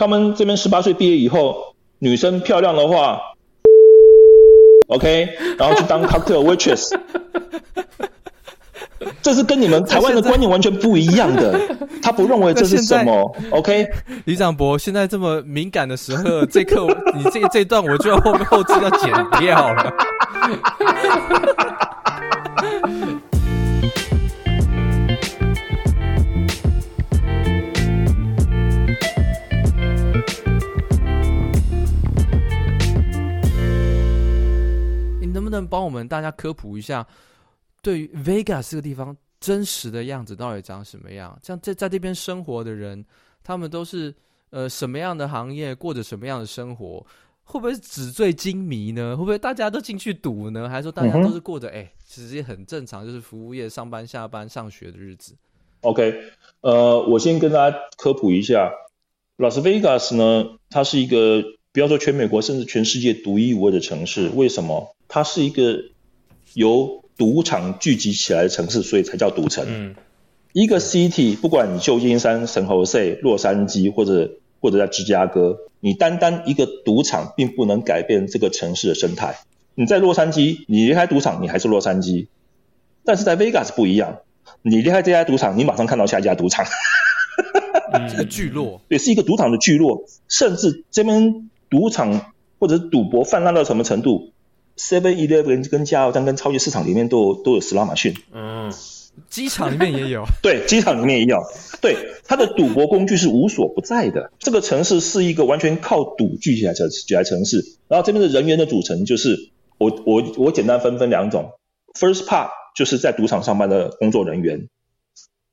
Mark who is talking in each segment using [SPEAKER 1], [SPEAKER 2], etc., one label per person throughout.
[SPEAKER 1] 他们这边十八岁毕业以后，女生漂亮的话，OK，然后去当 cocktail waitress。这是跟你们台湾的观念完全不一样的，他不认为这是什么。OK，
[SPEAKER 2] 李长博，现在这么敏感的时候，这刻你这这段我就要后面后制要剪掉了。不能帮我们大家科普一下？对于 Vegas 这个地方真实的样子到底长什么样？像在在这边生活的人，他们都是呃什么样的行业，过着什么样的生活？会不会是纸醉金迷呢？会不会大家都进去赌呢？还是说大家都是过着哎、嗯，其实也很正常，就是服务业上班、下班、上学的日子
[SPEAKER 1] ？OK，呃，我先跟大家科普一下，拉斯维加斯呢，它是一个不要说全美国，甚至全世界独一无二的城市。为什么？它是一个由赌场聚集起来的城市，所以才叫赌城。嗯，一个 city，不管你旧金山、圣荷塞、洛杉矶，或者或者在芝加哥，你单单一个赌场，并不能改变这个城市的生态。你在洛杉矶，你离开赌场，你还是洛杉矶；但是在 Vegas 不一样，你离开这家赌场，你马上看到下一家赌场。
[SPEAKER 2] 这个聚落，
[SPEAKER 1] 对，是一个赌场的聚落，甚至这边赌场或者赌博泛滥到什么程度？Seven Eleven 跟加油站跟超级市场里面都有都有 slot machine。
[SPEAKER 2] 嗯，机场里面也有。
[SPEAKER 1] 对，机场里面也有。对，它的赌博工具是无所不在的。这个城市是一个完全靠赌聚起来的起来城市。然后这边的人员的组成就是，我我我简单分分两种。First part 就是在赌场上班的工作人员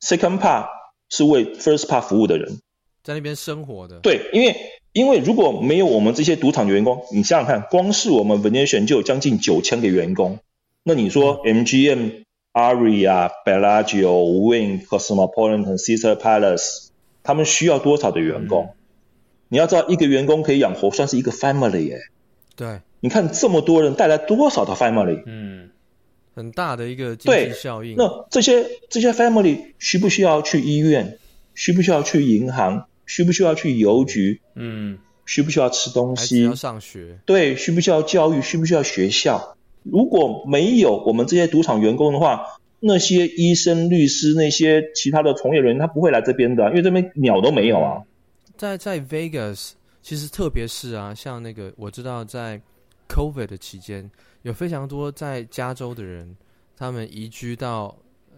[SPEAKER 1] ，Second part 是为 First part 服务的人，
[SPEAKER 2] 在那边生活的。
[SPEAKER 1] 对，因为。因为如果没有我们这些赌场的员工，你想想看，光是我们 Venetian 就有将近九千个员工。那你说 MGM、Aria、Bellagio、Wynn、Cosmopolitan、Caesars Palace，他们需要多少的员工？嗯、你要知道，一个员工可以养活算是一个 family 耶。
[SPEAKER 2] 对，
[SPEAKER 1] 你看这么多人带来多少的 family？
[SPEAKER 2] 嗯，很大的一个经济效应。
[SPEAKER 1] 那这些这些 family 需不需要去医院？需不需要去银行？需不需要去邮局？嗯，需不需要吃东西？
[SPEAKER 2] 要上学？
[SPEAKER 1] 对，需不需要教育？需不需要学校？如果没有我们这些赌场员工的话，那些医生、律师、那些其他的从业人员，他不会来这边的，因为这边鸟都没有啊。
[SPEAKER 2] 在在 Vegas，其实特别是啊，像那个我知道在 COVID 的期间，有非常多在加州的人，他们移居到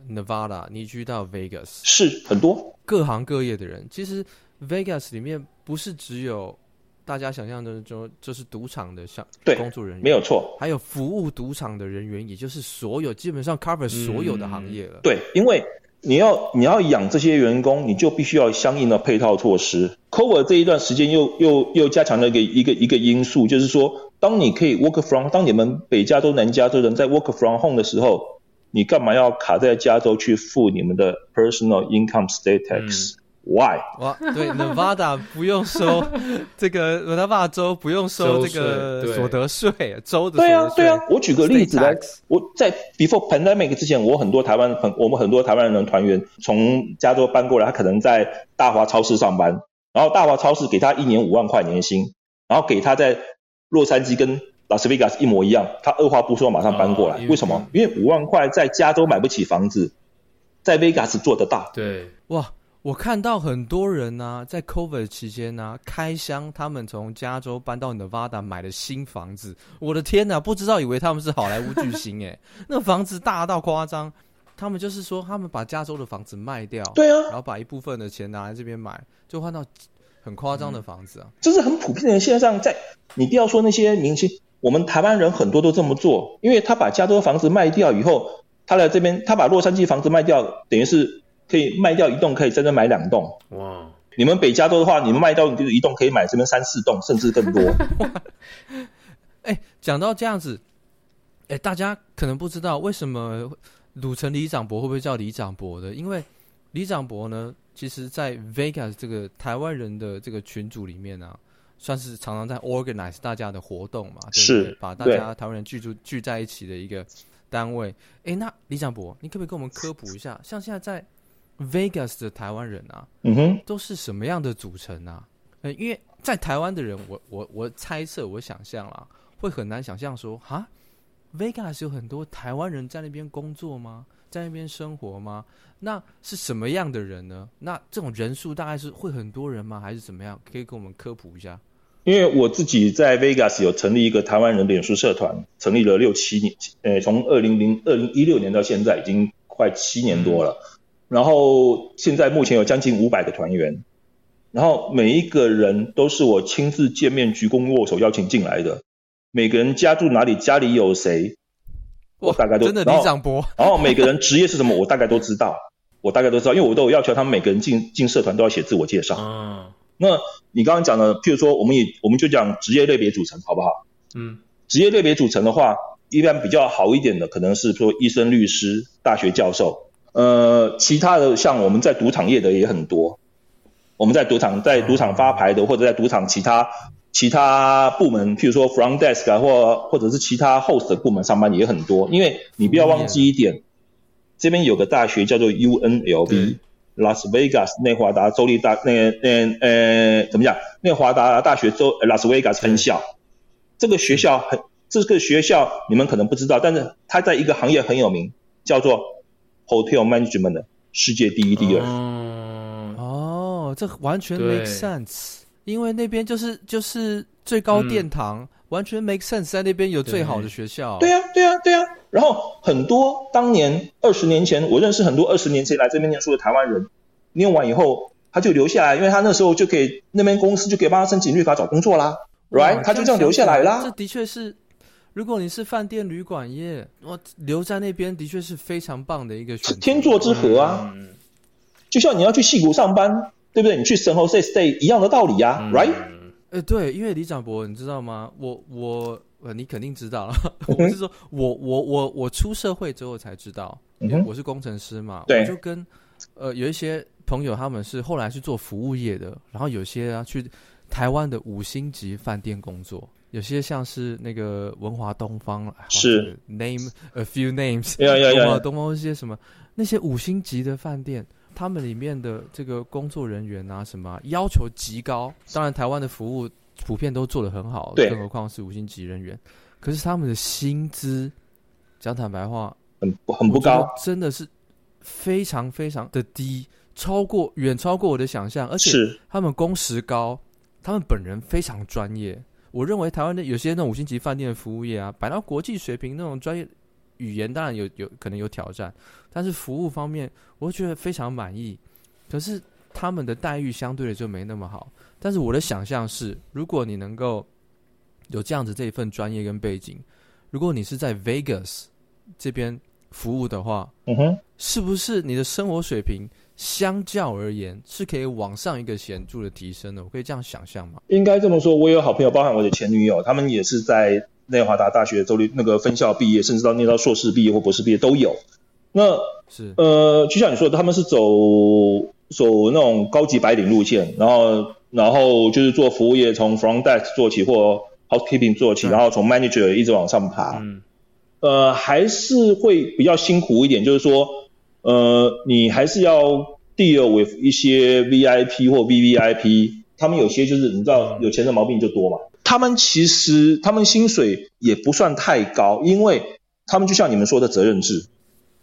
[SPEAKER 2] Nevada，移居到 Vegas，
[SPEAKER 1] 是很多
[SPEAKER 2] 各行各业的人，其实。Vegas 里面不是只有大家想象的就就是赌场的像工作人员，
[SPEAKER 1] 没有错，
[SPEAKER 2] 还有服务赌场的人员，也就是所有基本上 cover 所有的行业了。
[SPEAKER 1] 嗯、对，因为你要你要养这些员工，你就必须要相应的配套措施。Cover 这一段时间又又又加强了一个一个一个因素，就是说，当你可以 work from，当你们北加州、南加州人在 work from home 的时候，你干嘛要卡在加州去付你们的 personal income state tax？、嗯 Why？
[SPEAKER 2] 哇，对，Nevada 不用收 这个，Nevada 州不用收这个所得税，州的
[SPEAKER 1] 对啊，对啊。我举个例子来，我在 Before Pandemic 之前，我很多台湾很我们很多台湾人的团员从加州搬过来，他可能在大华超市上班，然后大华超市给他一年五万块年薪，然后给他在洛杉矶跟拉斯维加斯一模一样，他二话不说马上搬过来，哦、为什么？因为五万块在加州买不起房子，在 Vegas 做得到。
[SPEAKER 2] 对，哇。我看到很多人呢、啊，在 COVID 期间呢、啊，开箱他们从加州搬到 Nevada 买的新房子。我的天呐，不知道以为他们是好莱坞巨星诶，那房子大到夸张。他们就是说，他们把加州的房子卖掉，
[SPEAKER 1] 对啊，
[SPEAKER 2] 然后把一部分的钱拿来这边买，就换到很夸张的房子啊。
[SPEAKER 1] 这是很普遍的现象，在你不要说那些明星，我们台湾人很多都这么做，因为他把加州房子卖掉以后，他来这边，他把洛杉矶房子卖掉，等于是。可以卖掉一栋，可以在这买两栋。哇！你们北加州的话，你们卖掉一栋，可以买这边三四栋，甚至更多。
[SPEAKER 2] 哎、欸，讲到这样子，哎、欸，大家可能不知道为什么鲁城里长伯会不会叫里长伯的？因为里长伯呢，其实在 Vegas 这个台湾人的这个群组里面呢、啊，算是常常在 organize 大家的活动嘛，是对对把大家台湾人聚住聚在一起的一个单位。哎、欸，那李长博，你可不可以跟我们科普一下？像现在在 Vegas 的台湾人啊，嗯哼，都是什么样的组成啊？呃，因为在台湾的人，我我我猜测，我想象啦，会很难想象说，哈，Vegas 有很多台湾人在那边工作吗？在那边生活吗？那是什么样的人呢？那这种人数大概是会很多人吗？还是怎么样？可以给我们科普一下。
[SPEAKER 1] 因为我自己在 Vegas 有成立一个台湾人脸书社团，成立了六七年，呃，从二零零二零一六年到现在已经快七年多了。嗯、然后现在目前有将近五百个团员，然后每一个人都是我亲自见面鞠躬握手邀请进来的。每个人家住哪里，家里有谁。我大概都
[SPEAKER 2] 真的李长博，
[SPEAKER 1] 然后每个人职业是什么，我大概都知道，我大概都知道，因为我都有要求他们每个人进进社团都要写自我介绍。嗯，那你刚刚讲的，譬如说，我们也我们就讲职业类别组成，好不好？嗯，职业类别组成的话，一般比较好一点的，可能是说医生、律师、大学教授。呃，其他的像我们在赌场业的也很多，我们在赌场在赌场发牌的，或者在赌场其他。其他部门，譬如说 front desk 啊，或或者是其他 host 的部门上班也很多。因为你不要忘记一点，这边有个大学叫做 UNLV，拉斯维加斯内华达州立大那个呃呃怎么讲？内华达大学州拉斯维加斯分校。这个学校很，这个学校你们可能不知道，但是它在一个行业很有名，叫做 hotel management 的世界第一第二。
[SPEAKER 2] 哦，哦，这完全 make sense。因为那边就是就是最高殿堂，嗯、完全 make sense，在那边有最好的学校。
[SPEAKER 1] 对呀，对呀，对呀。然后很多当年二十年前，我认识很多二十年前来这边念书的台湾人，念完以后他就留下来，因为他那时候就可以那边公司就可以帮他申请绿卡找工作啦，right？他就这样留下来啦。
[SPEAKER 2] 这的确是，如果你是饭店旅馆业，我留在那边的确是非常棒的一个选择。
[SPEAKER 1] 天作之合啊，嗯、就像你要去戏谷上班。对不对？你去圣荷西 stay 一样的道理呀、啊嗯、，right？
[SPEAKER 2] 呃，对，因为李长博，你知道吗？我我呃，你肯定知道了。我是说，我我我我出社会之后才知道，我是工程师嘛，对我就跟呃有一些朋友，他们是后来是做服务业的，然后有些啊去台湾的五星级饭店工作，有些像是那个文华东方，
[SPEAKER 1] 是
[SPEAKER 2] name a few names，文华东方一些什么那些五星级的饭店。他们里面的这个工作人员啊，什么要求极高。当然，台湾的服务普遍都做得很好，对更何况是五星级人员。可是他们的薪资，讲坦白话，
[SPEAKER 1] 很很不高，
[SPEAKER 2] 真的是非常非常的低，超过远超过我的想象。而且他们工时高，他们本人非常专业。我认为台湾的有些那种五星级饭店的服务业啊，摆到国际水平那种专业。语言当然有有可能有挑战，但是服务方面，我觉得非常满意。可是他们的待遇相对的就没那么好。但是我的想象是，如果你能够有这样子这一份专业跟背景，如果你是在 Vegas 这边服务的话，嗯哼，是不是你的生活水平相较而言是可以往上一个显著的提升的？我可以这样想象吗？
[SPEAKER 1] 应该这么说。我有好朋友，包含我的前女友，他们也是在。内华达大学州立那个分校毕业，甚至到念到硕士毕业或博士毕业都有。那是呃，就像你说的，他们是走走那种高级白领路线，然后然后就是做服务业，从 front desk 做起或 housekeeping 做起，嗯、然后从 manager 一直往上爬。嗯。呃，还是会比较辛苦一点，就是说，呃，你还是要 deal with 一些 VIP 或 VVIP，他们有些就是你知道有钱的毛病就多嘛。他们其实他们薪水也不算太高，因为他们就像你们说的责任制，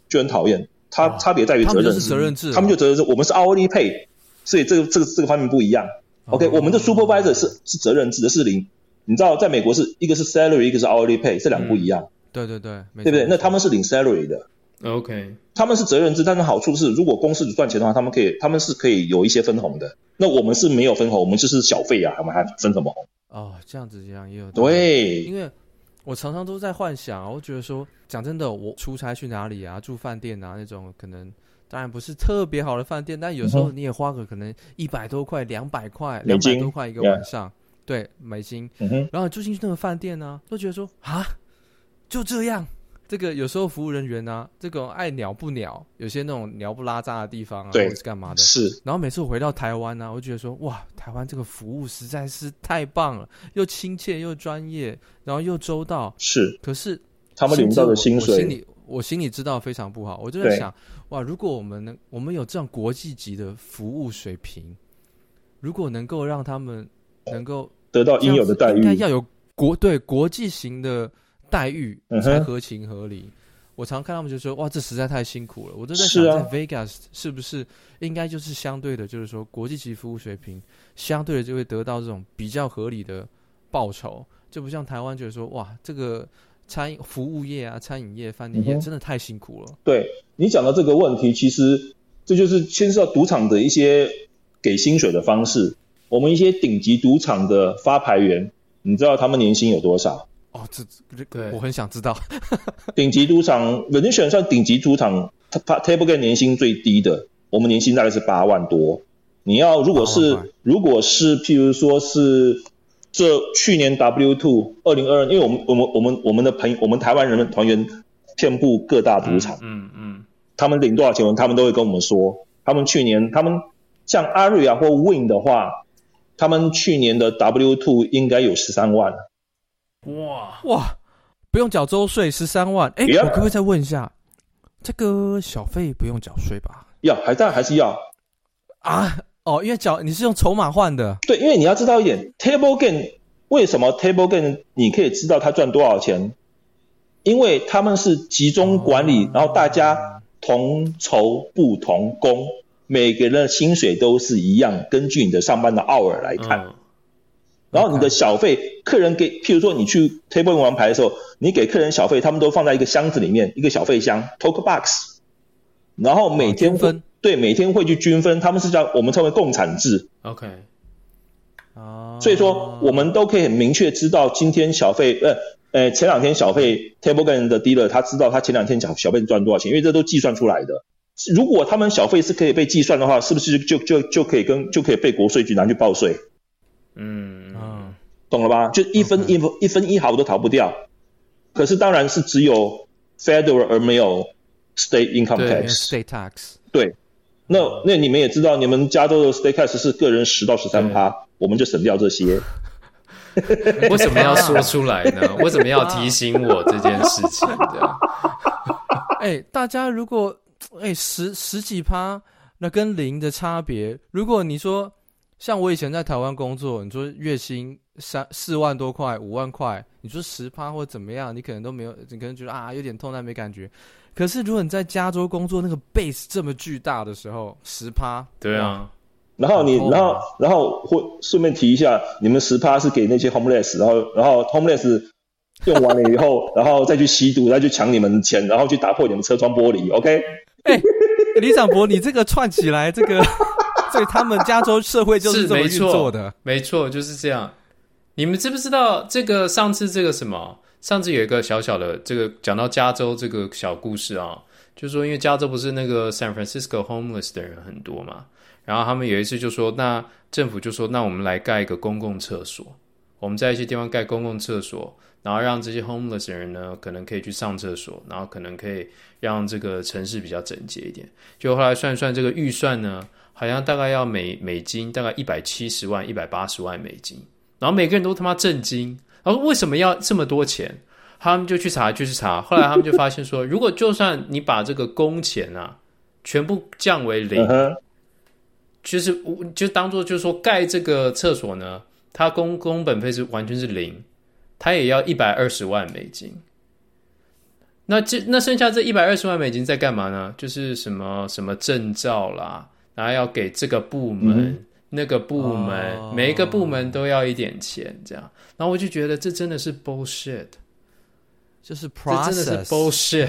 [SPEAKER 1] 就很讨厌。他差别在于责任制，他们责任制，他们就责任制，我们是 hourly pay，所以这个这个这个方面不一样。OK，我们的 supervisor 是是责任制的，是零。你知道在美国是一个是 salary，一个是 hourly pay，这两个不一样。
[SPEAKER 2] 对对对，
[SPEAKER 1] 对不对？那他们是领 salary 的。
[SPEAKER 2] OK，
[SPEAKER 1] 他们是责任制，但是好处是，如果公司只赚钱的话，他们可以他们是可以有一些分红的。那我们是没有分红，我们就是小费啊，我们还分什么红？
[SPEAKER 2] 哦，这样子这样也有
[SPEAKER 1] 对，
[SPEAKER 2] 因为我常常都在幻想，我觉得说，讲真的，我出差去哪里啊，住饭店啊，那种可能当然不是特别好的饭店，但有时候你也花个可能一百多块、两百块、两百多块一个晚上，对，美金，嗯、然后住进去那个饭店呢、啊，都觉得说啊，就这样。这个有时候服务人员呢、啊，这个爱鸟不鸟，有些那种鸟不拉渣的地方啊，或者是干嘛的。
[SPEAKER 1] 是。
[SPEAKER 2] 然后每次我回到台湾呢、啊，我就觉得说，哇，台湾这个服务实在是太棒了，又亲切又专业，然后又周到。
[SPEAKER 1] 是。
[SPEAKER 2] 可是
[SPEAKER 1] 他们领到的薪水，
[SPEAKER 2] 我心里我心里知道非常不好。我就在想，哇，如果我们能，我们有这样国际级的服务水平，如果能够让他们能够
[SPEAKER 1] 得到应有的待遇，
[SPEAKER 2] 应该要有国对国际型的待遇才合情合理。嗯、我常看他们就说：“哇，这实在太辛苦了。”我都在想，在 Vegas 是不是应该就是相对的，就是说国际级服务水平相对的就会得到这种比较合理的报酬，就不像台湾觉得说：“哇，这个餐饮服务业啊，餐饮业、饭店业真的太辛苦了。嗯”
[SPEAKER 1] 对你讲的这个问题，其实这就是牵涉到赌场的一些给薪水的方式。我们一些顶级赌场的发牌员，你知道他们年薪有多少？
[SPEAKER 2] 哦，这这个我很想知道。
[SPEAKER 1] 顶级赌场，Venetian 算顶级赌场，他他 table game 年薪最低的，我们年薪大概是八万多。你要如果是如果是譬如说是这去年 W Two 二零二二，因为我们我们我们我们的朋友，我们台湾人的团员遍布各大赌场，
[SPEAKER 3] 嗯嗯，嗯，
[SPEAKER 1] 他们领多少钱，他们都会跟我们说。他们去年他们像 Aria 或 Win 的话。他们去年的 W Two 应该有十三万。
[SPEAKER 2] 哇哇，不用缴周税，十三万。哎、欸，我可不可以再问一下，这个小费不用缴税吧？
[SPEAKER 1] 要，还但还是要
[SPEAKER 2] 啊？哦，因为缴你是用筹码换的。
[SPEAKER 1] 对，因为你要知道一点，Table Game 为什么 Table Game 你可以知道他赚多少钱？因为他们是集中管理，哦、然后大家同酬不同工。每个人的薪水都是一样，根据你的上班的 hour 来看。嗯、然后你的小费，客人给，譬如说你去 table 玩牌的时候，你给客人小费，他们都放在一个箱子里面，一个小费箱 talk box。然后每天、哦、分，对，每天会去均分，他们是叫我们称为共产制。
[SPEAKER 3] OK。哦。
[SPEAKER 1] 所以说，我们都可以很明确知道今天小费，呃，呃，前两天小费 table game 的 dealer 他知道他前两天小小费赚多少钱，因为这都计算出来的。如果他们小费是可以被计算的话，是不是就就就可以跟就可以被国税局拿去报税？
[SPEAKER 3] 嗯嗯，
[SPEAKER 1] 懂了吧？就一分一分一分一毫都逃不掉。可是当然是只有 federal 而没有 state income tax。
[SPEAKER 2] state tax。
[SPEAKER 1] 对，那那你们也知道，你们加州的 state tax 是个人十到十三趴，我们就省掉这些。
[SPEAKER 3] 为什么要说出来呢？为什么要提醒我这件事情的？
[SPEAKER 2] 哎，大家如果。哎，十十几趴，那跟零的差别。如果你说像我以前在台湾工作，你说月薪三四万多块、五万块，你说十趴或怎么样，你可能都没有，你可能觉得啊有点痛，但没感觉。可是如果你在加州工作，那个 base 这么巨大的时候，十趴，
[SPEAKER 3] 对啊。
[SPEAKER 1] 然后你，然后，然后会顺便提一下，你们十趴是给那些 homeless，然后，然后 homeless 用完了以后，然后再去吸毒，再去抢你们的钱，然后去打破你们车窗玻璃，OK？
[SPEAKER 2] 哎、欸，里长博，你这个串起来，这个，所以他们加州社会就是这么运作的，
[SPEAKER 3] 没错，就是这样。你们知不知道这个？上次这个什么？上次有一个小小的这个讲到加州这个小故事啊，就是说因为加州不是那个 San Francisco homeless 的人很多嘛，然后他们有一次就说，那政府就说，那我们来盖一个公共厕所，我们在一些地方盖公共厕所。然后让这些 homeless 的人呢，可能可以去上厕所，然后可能可以让这个城市比较整洁一点。就后来算一算这个预算呢，好像大概要美美金大概一百七十万、一百八十万美金。然后每个人都他妈震惊，然后为什么要这么多钱？他们就去查，就去查。后来他们就发现说，如果就算你把这个工钱啊全部降为零，就是就当做就是说盖这个厕所呢，它工工本费是完全是零。它也要一百二十万美金，那这那剩下这一百二十万美金在干嘛呢？就是什么什么证照啦，然后要给这个部门、嗯、那个部门、哦，每一个部门都要一点钱，这样。然后我就觉得这真的是 bullshit，
[SPEAKER 2] 就是 process，
[SPEAKER 3] 这真的是 bullshit。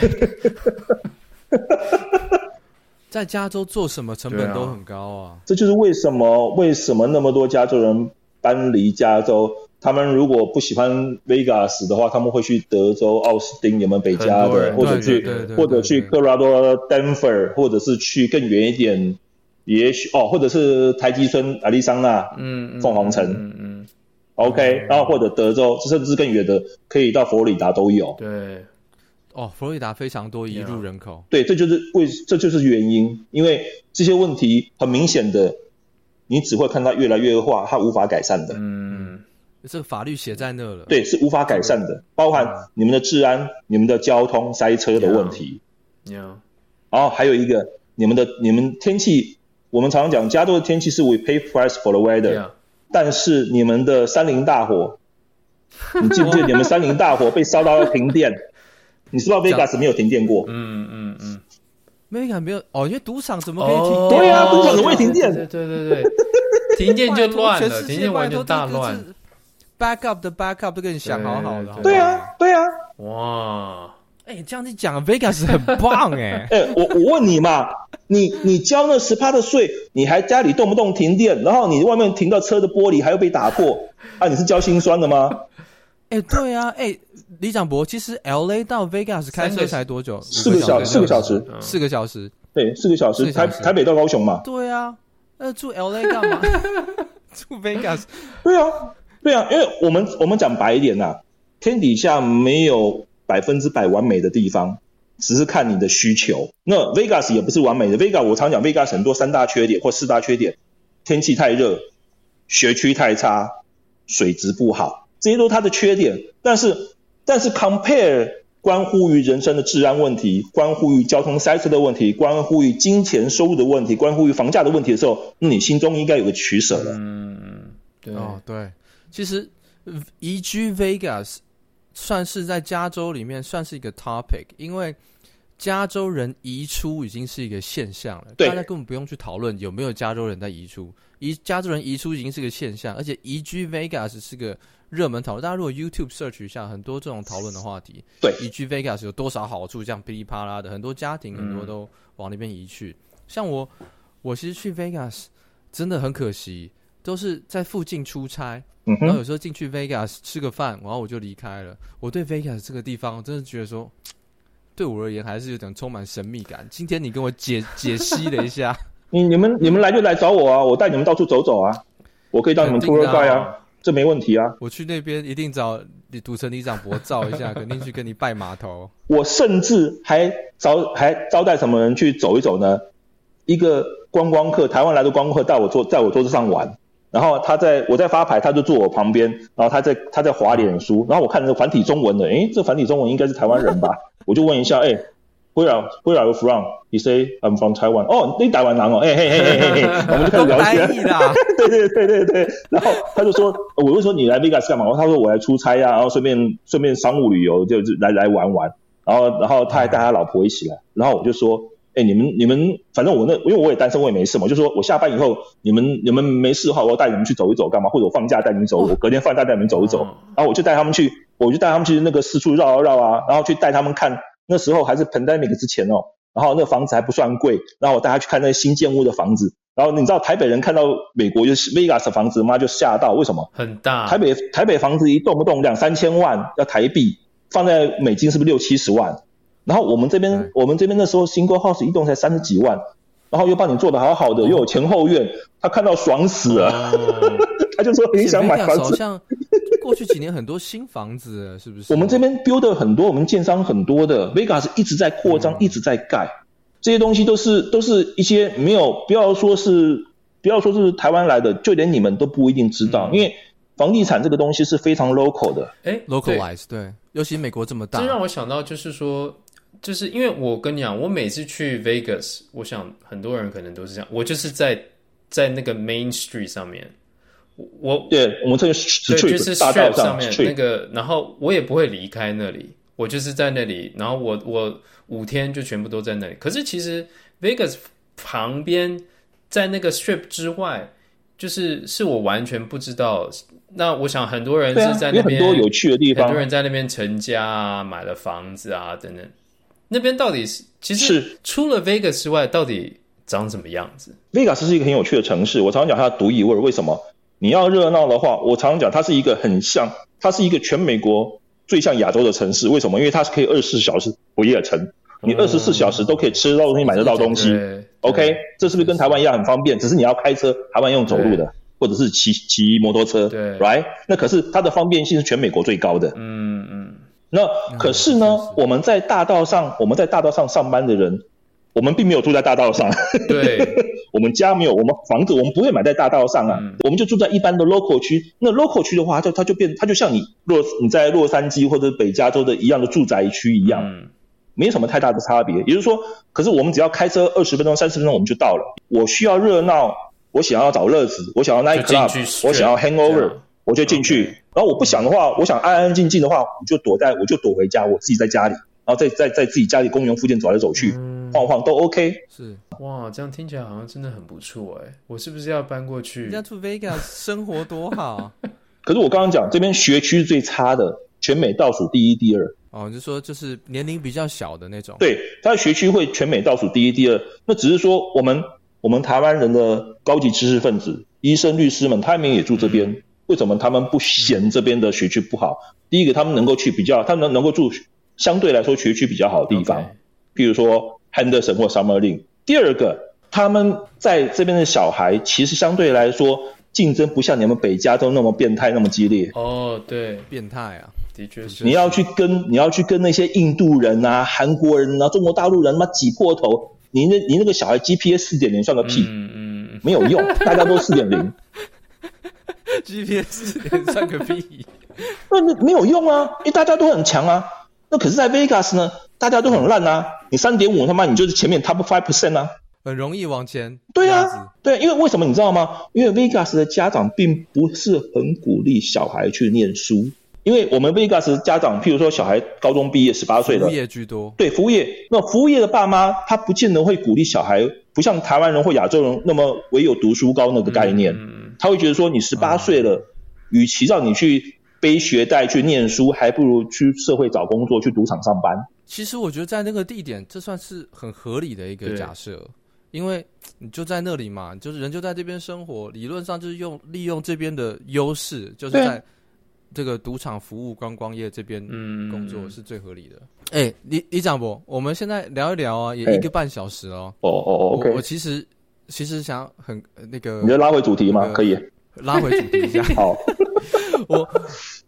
[SPEAKER 2] 在加州做什么成本都很高啊，
[SPEAKER 1] 这就是为什么为什么那么多加州人搬离加州。他们如果不喜欢 Vegas 的话，他们会去德州奥斯汀，有没有北加的，或者去或者去科罗拉多 Denver，或者是去更远一点，也许哦，或者是台积村亚利桑那，嗯，凤凰城，嗯嗯，OK，然后或者德州，甚至更远的，可以到佛罗里达都有。
[SPEAKER 3] 对，
[SPEAKER 2] 哦，佛罗里达非常多移入人口。
[SPEAKER 1] 对，这就是为这就是原因，因为这些问题很明显的，你只会看到越来越恶化，它无法改善的。
[SPEAKER 2] 嗯。这个法律写在那了，
[SPEAKER 1] 对，是无法改善的，包含你们的治安、你们的交通塞车的问题。
[SPEAKER 3] 有，
[SPEAKER 1] 然后还有一个，你们的你们天气，我我们常常讲加州的天气是 we pay price for the weather，、
[SPEAKER 3] Yeah.
[SPEAKER 1] 但是你们的山林大火，你记不记得你们山林大火被烧到要停电？你知道 Vegas 没有停电过？
[SPEAKER 3] 嗯嗯嗯。
[SPEAKER 2] Vegas 没有哦，因为赌场怎么可以停电？
[SPEAKER 1] 对啊，赌场怎么会停电？
[SPEAKER 3] 对对对对，停电就乱了，停电完全大乱。
[SPEAKER 2] Backup 的 Backup 都给你想好好的。
[SPEAKER 1] 对啊，对啊。
[SPEAKER 3] 哇，
[SPEAKER 2] 哎，这样子讲 Vegas 很棒哎。
[SPEAKER 1] 哎，我我问你嘛，你你交那十趴的税，你还家里动不动停电，然后你外面停到车的玻璃还要被打破，啊，你是交心酸的吗？
[SPEAKER 2] 哎，对啊，哎。李长博，其实 L A 到 Vegas 开车才多久？
[SPEAKER 1] 四个小时，四个小时，
[SPEAKER 2] 四个小时。
[SPEAKER 1] 对，四个小时。台台北到高雄嘛？
[SPEAKER 2] 对啊，那住 L A 干嘛？住 Vegas？
[SPEAKER 1] 对啊，对啊，因为我们我们讲白一点呐，天底下没有百分之百完美的地方，只是看你的需求。那 Vegas 也不是完美的，Vegas 我常讲 Vegas 很多三大缺点或四大缺点：天气太热，学区太差，水质不好，这些都是它的缺点。但是但是 compare 关乎于人生的治安问题，关乎于交通塞车的问题，关乎于金钱收入的问题，关乎于房价的问题的时候，那你心中应该有个取舍了。
[SPEAKER 3] 嗯，对
[SPEAKER 2] 哦，对，其实移居 Vegas 算是在加州里面算是一个 topic，因为加州人移出已经是一个现象了，大家根本不用去讨论有没有加州人在移出，移加州人移出已经是个现象，而且移居 Vegas 是个。热门讨论，大家如果 YouTube search 一下，很多这种讨论的话题。
[SPEAKER 1] 对，
[SPEAKER 2] 移居 Vegas 有多少好处？这样噼里啪啦的，很多家庭很多都往那边移去。嗯、像我，我其实去 Vegas 真的很可惜，都是在附近出差，嗯、然后有时候进去 Vegas 吃个饭，然后我就离开了。我对 Vegas 这个地方，我真的觉得说，对我而言还是有点充满神秘感。今天你跟我解 解析了一下，
[SPEAKER 1] 你你们你们来就来找我啊，我带你们到处走走啊，我可以当你们 tour guide 啊。这没问题啊！
[SPEAKER 2] 我去那边一定找你赌城里长伯照一下，肯定去跟你拜码头。
[SPEAKER 1] 我甚至还招还招待什么人去走一走呢？一个观光客，台湾来的观光客带我坐在我桌子上玩，然后他在我在发牌，他就坐我旁边，然后他在他在滑脸书，然后我看着繁体中文的，诶，这繁体中文应该是台湾人吧？我就问一下，诶。Where are Where are you from? He say I'm from Taiwan. 哦，你台湾人哦，嘿嘿嘿嘿嘿，我们就开始聊天。对对对对对，然后他就说，我就说你来 Vegas 干嘛？他说我来出差呀、啊，然后顺便顺便商务旅游，就就来来玩玩。然后然后他还带他老婆一起来。然后我就说，哎，你们你们，反正我那因为我也单身，我也没事嘛，就说我下班以后，你们你们没事的话，我要带你们去走一走，干嘛？或者我放假带你们走，我隔天放假带你们走一走。然后我就带他们去，我就带他们去那个四处绕啊绕啊，然后去带他们看。那时候还是 pandemic 之前哦。然后那房子还不算贵，然后我带他去看那个新建屋的房子。然后你知道台北人看到美国就是 Vegas 的房子，妈就吓到，为什么？
[SPEAKER 3] 很大。
[SPEAKER 1] 台北台北房子一动不动两三千万要台币，放在美金是不是六七十万？然后我们这边我们这边那时候 single house 一栋才三十几万，然后又帮你做的好好的，哦、又有前后院，他看到爽死了，哦、他就说很想买房子。
[SPEAKER 2] 过去几年很多新房子，是不是？
[SPEAKER 1] 我们这边 build 的很多，我们建商很多的，Vegas 一直在扩张，嗯、一直在盖，这些东西都是都是一些没有，不要说是不要说是台湾来的，就连你们都不一定知道，嗯、因为房地产这个东西是非常 local 的，
[SPEAKER 2] 哎，localize 对，尤其美国这么大，
[SPEAKER 3] 这让我想到就是说，就是因为我跟你讲，我每次去 Vegas，我想很多人可能都是这样，我就是在在那个 Main Street 上面。我
[SPEAKER 1] 对，我们这个
[SPEAKER 3] 对，就是 Strip 上面那个，然后我也不会离开那里，我就是在那里，然后我我五天就全部都在那里。可是其实 Vegas 旁边，在那个 Strip 之外，就是是我完全不知道。那我想很多人是在那边，
[SPEAKER 1] 很多有趣的地方，
[SPEAKER 3] 很多人在那边成家啊，买了房子啊等等。那边到底是其实是除了 Vegas 之外，到底长什么样子
[SPEAKER 1] ？Vegas 是一个很有趣的城市，我常常讲它的独一无二，为什么？你要热闹的话，我常常讲，它是一个很像，它是一个全美国最像亚洲的城市。为什么？因为它是可以二十四小时不夜城，你二十四小时都可以吃到东西，买得到东西。OK，这是不是跟台湾一样很方便？只是你要开车，台湾用走路的，或者是骑骑摩托车。对，Right？那可是它的方便性是全美国最高的。嗯嗯。那可是呢，我们在大道上，我们在大道上上班的人。我们并没有住在大道上，
[SPEAKER 3] 对，
[SPEAKER 1] 我们家没有，我们房子我们不会买在大道上啊，嗯、我们就住在一般的 local 区。那 local 区的话，就它就变，它就像你洛你在洛杉矶或者北加州的一样的住宅区一样。嗯、没什么太大的差别。也就是说，可是我们只要开车二十分钟、三十分钟，我们就到了。我需要热闹，我想要找乐子，我想要 night club，我想要 hangover，我就进去。然后我不想的话，我想安安静静的话，我就躲在，我就躲回家，我自己在家里，然后在在在自己家里公园附近走来走去，嗯、晃晃都 OK。
[SPEAKER 3] 是哇，这样听起来好像真的很不错哎，我是不是要搬过去？
[SPEAKER 2] 人家住 Vegas 生活多好。
[SPEAKER 1] 可是我刚刚讲这边学区是最差的，全美倒数第一、第二。
[SPEAKER 2] 哦，就说就是年龄比较小的那种。
[SPEAKER 1] 对，他的学区会全美倒数第一、第二。那只是说我们我们台湾人的高级知识分子、医生、律师们，他们也住这边。嗯、为什么他们不嫌这边的学区不好？嗯、第一个，他们能够去比较，他们能能够住相对来说学区比较好的地方，譬如说 Henderson 或 Summerlin。第二个，他们在这边的小孩其实相对来说。竞争不像你们北加州那么变态，那么激烈。
[SPEAKER 3] 哦，对，
[SPEAKER 2] 变态啊，
[SPEAKER 3] 的确是。
[SPEAKER 1] 你要去跟你要去跟那些印度人啊、韩国人啊、中国大陆人，他妈挤破头。你那，你那个小孩 GPS 四点零算个屁，嗯嗯，没有用，大家都四点零。
[SPEAKER 2] GPS 四点算个屁，
[SPEAKER 1] 那没有用啊，因为大家都很强啊。那可是，在 Vegas 呢，大家都很烂啊。你三点五，他妈你就是前面 top five percent 啊。
[SPEAKER 2] 很容易往前。
[SPEAKER 1] 对啊，对，因为为什么你知道吗？因为 Vegas 的家长并不是很鼓励小孩去念书，因为我们 Vegas 家长，譬如说小孩高中毕业十八岁的，
[SPEAKER 2] 服务业居多。
[SPEAKER 1] 对，服务业，那服务业的爸妈他不见得会鼓励小孩，不像台湾人或亚洲人那么唯有读书高那个概念，嗯、他会觉得说你十八岁了，嗯、与其让你去背学贷去念书，还不如去社会找工作，去赌场上班。
[SPEAKER 2] 其实我觉得在那个地点，这算是很合理的一个假设。因为你就在那里嘛，就是人就在这边生活，理论上就是用利用这边的优势，就是在这个赌场服务观光业这边工作是最合理的。哎、嗯欸，李李长博，我们现在聊一聊啊，也一个半小时哦。哦哦。我其实其实想很那个，
[SPEAKER 1] 你要拉回主题吗？那个、可以，
[SPEAKER 2] 拉回主题一下。
[SPEAKER 1] 好，
[SPEAKER 2] 我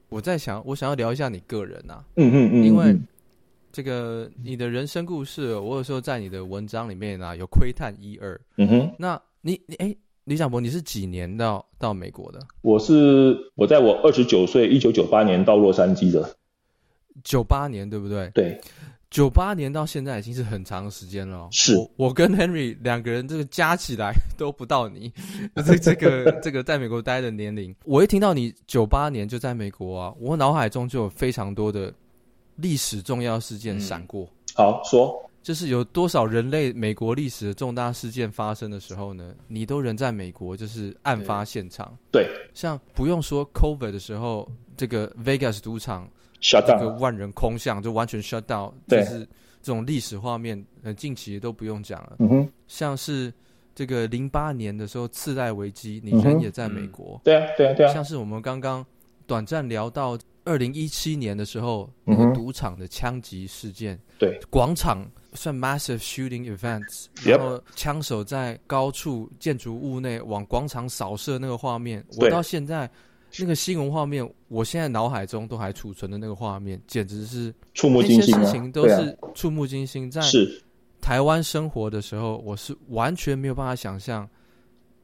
[SPEAKER 2] 我在想，我想要聊一下你个人啊，
[SPEAKER 1] 嗯嗯嗯，
[SPEAKER 2] 因为。这个你的人生故事，我有时候在你的文章里面啊有窥探一二。
[SPEAKER 1] 嗯哼，
[SPEAKER 2] 那你你哎，李长博，你是几年到到美国的？
[SPEAKER 1] 我是我在我二十九岁，一九九八年到洛杉矶的。
[SPEAKER 2] 九八年对不对？
[SPEAKER 1] 对，
[SPEAKER 2] 九八年到现在已经是很长的时间了。
[SPEAKER 1] 是
[SPEAKER 2] 我，我跟 Henry 两个人这个加起来 都不到你 这这个这个在美国待的年龄。我一听到你九八年就在美国啊，我脑海中就有非常多的。历史重要事件闪过，嗯、
[SPEAKER 1] 好说，
[SPEAKER 2] 就是有多少人类美国历史的重大事件发生的时候呢？你都人在美国，就是案发现场。
[SPEAKER 1] 对，
[SPEAKER 2] 像不用说 COVID 的时候，这个 Vegas 赌场
[SPEAKER 1] shut down，
[SPEAKER 2] 这个万人空巷就完全 shut down，就是这种历史画面，很近期都不用讲了。
[SPEAKER 1] 嗯哼，
[SPEAKER 2] 像是这个零八年的时候次贷危机，你人也在美国。
[SPEAKER 1] 嗯、对啊，对啊，对啊。
[SPEAKER 2] 像是我们刚刚短暂聊到。二零一七年的时候，那个赌场的枪击事件，
[SPEAKER 1] 嗯、对。
[SPEAKER 2] 广场算 massive shooting events，然后枪手在高处建筑物内往广场扫射那个画面，我到现在那个新闻画面，我现在脑海中都还储存的那个画面，简直是
[SPEAKER 1] 触目惊心，
[SPEAKER 2] 那些事情都是触目惊心。在台湾生活的时候，我是完全没有办法想象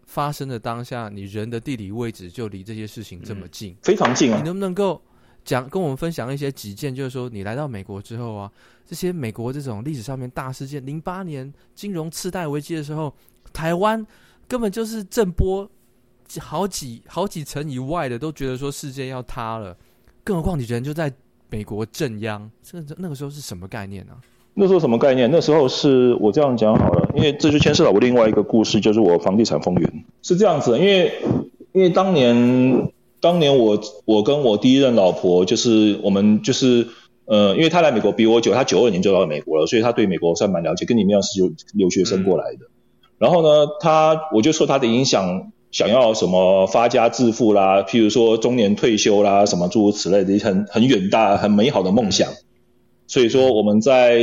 [SPEAKER 2] 发生的当下，你人的地理位置就离这些事情这么近，
[SPEAKER 1] 嗯、非常近啊！
[SPEAKER 2] 你能不能够？讲跟我们分享一些几件，就是说你来到美国之后啊，这些美国这种历史上面大事件，零八年金融次贷危机的时候，台湾根本就是震波好几好几层以外的都觉得说世界要塌了，更何况你人就在美国正央，这那个时候是什么概念呢、啊？
[SPEAKER 1] 那时候什么概念？那时候是我这样讲好了，因为这就牵涉到我另外一个故事，就是我房地产风云是这样子，因为因为当年。当年我我跟我第一任老婆就是我们就是呃，因为她来美国比我久，她九二年就到美国了，所以她对美国算蛮了解，跟你们一样是留留学生过来的。然后呢，她我就受她的影响，想要什么发家致富啦，譬如说中年退休啦，什么诸如此类的很很远大、很美好的梦想。所以说我们在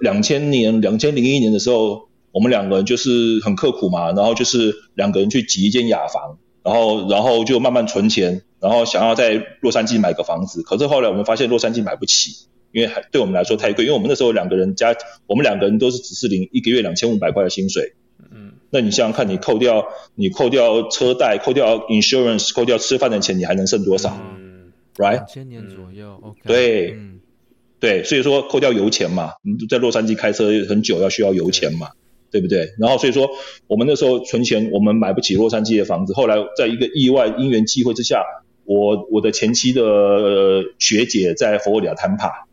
[SPEAKER 1] 两千年、两千零一年的时候，我们两个人就是很刻苦嘛，然后就是两个人去挤一间雅房。然后，然后就慢慢存钱，然后想要在洛杉矶买个房子。可是后来我们发现洛杉矶买不起，因为还对我们来说太贵。因为我们那时候两个人加，我们两个人都是只是领一个月两千五百块的薪水。嗯，那你想想看，你扣掉你扣掉车贷，扣掉 insurance，扣掉吃饭的钱，你还能剩多少？嗯，right？
[SPEAKER 2] 两千年左右，OK。
[SPEAKER 1] 对，对，所以说扣掉油钱嘛，你在洛杉矶开车很久要需要油钱嘛，对不对？然后所以说我们那时候存钱，我们买不起洛杉矶的房子。后来在一个意外因缘机会之下，我我的前妻的学姐在佛罗里达坦帕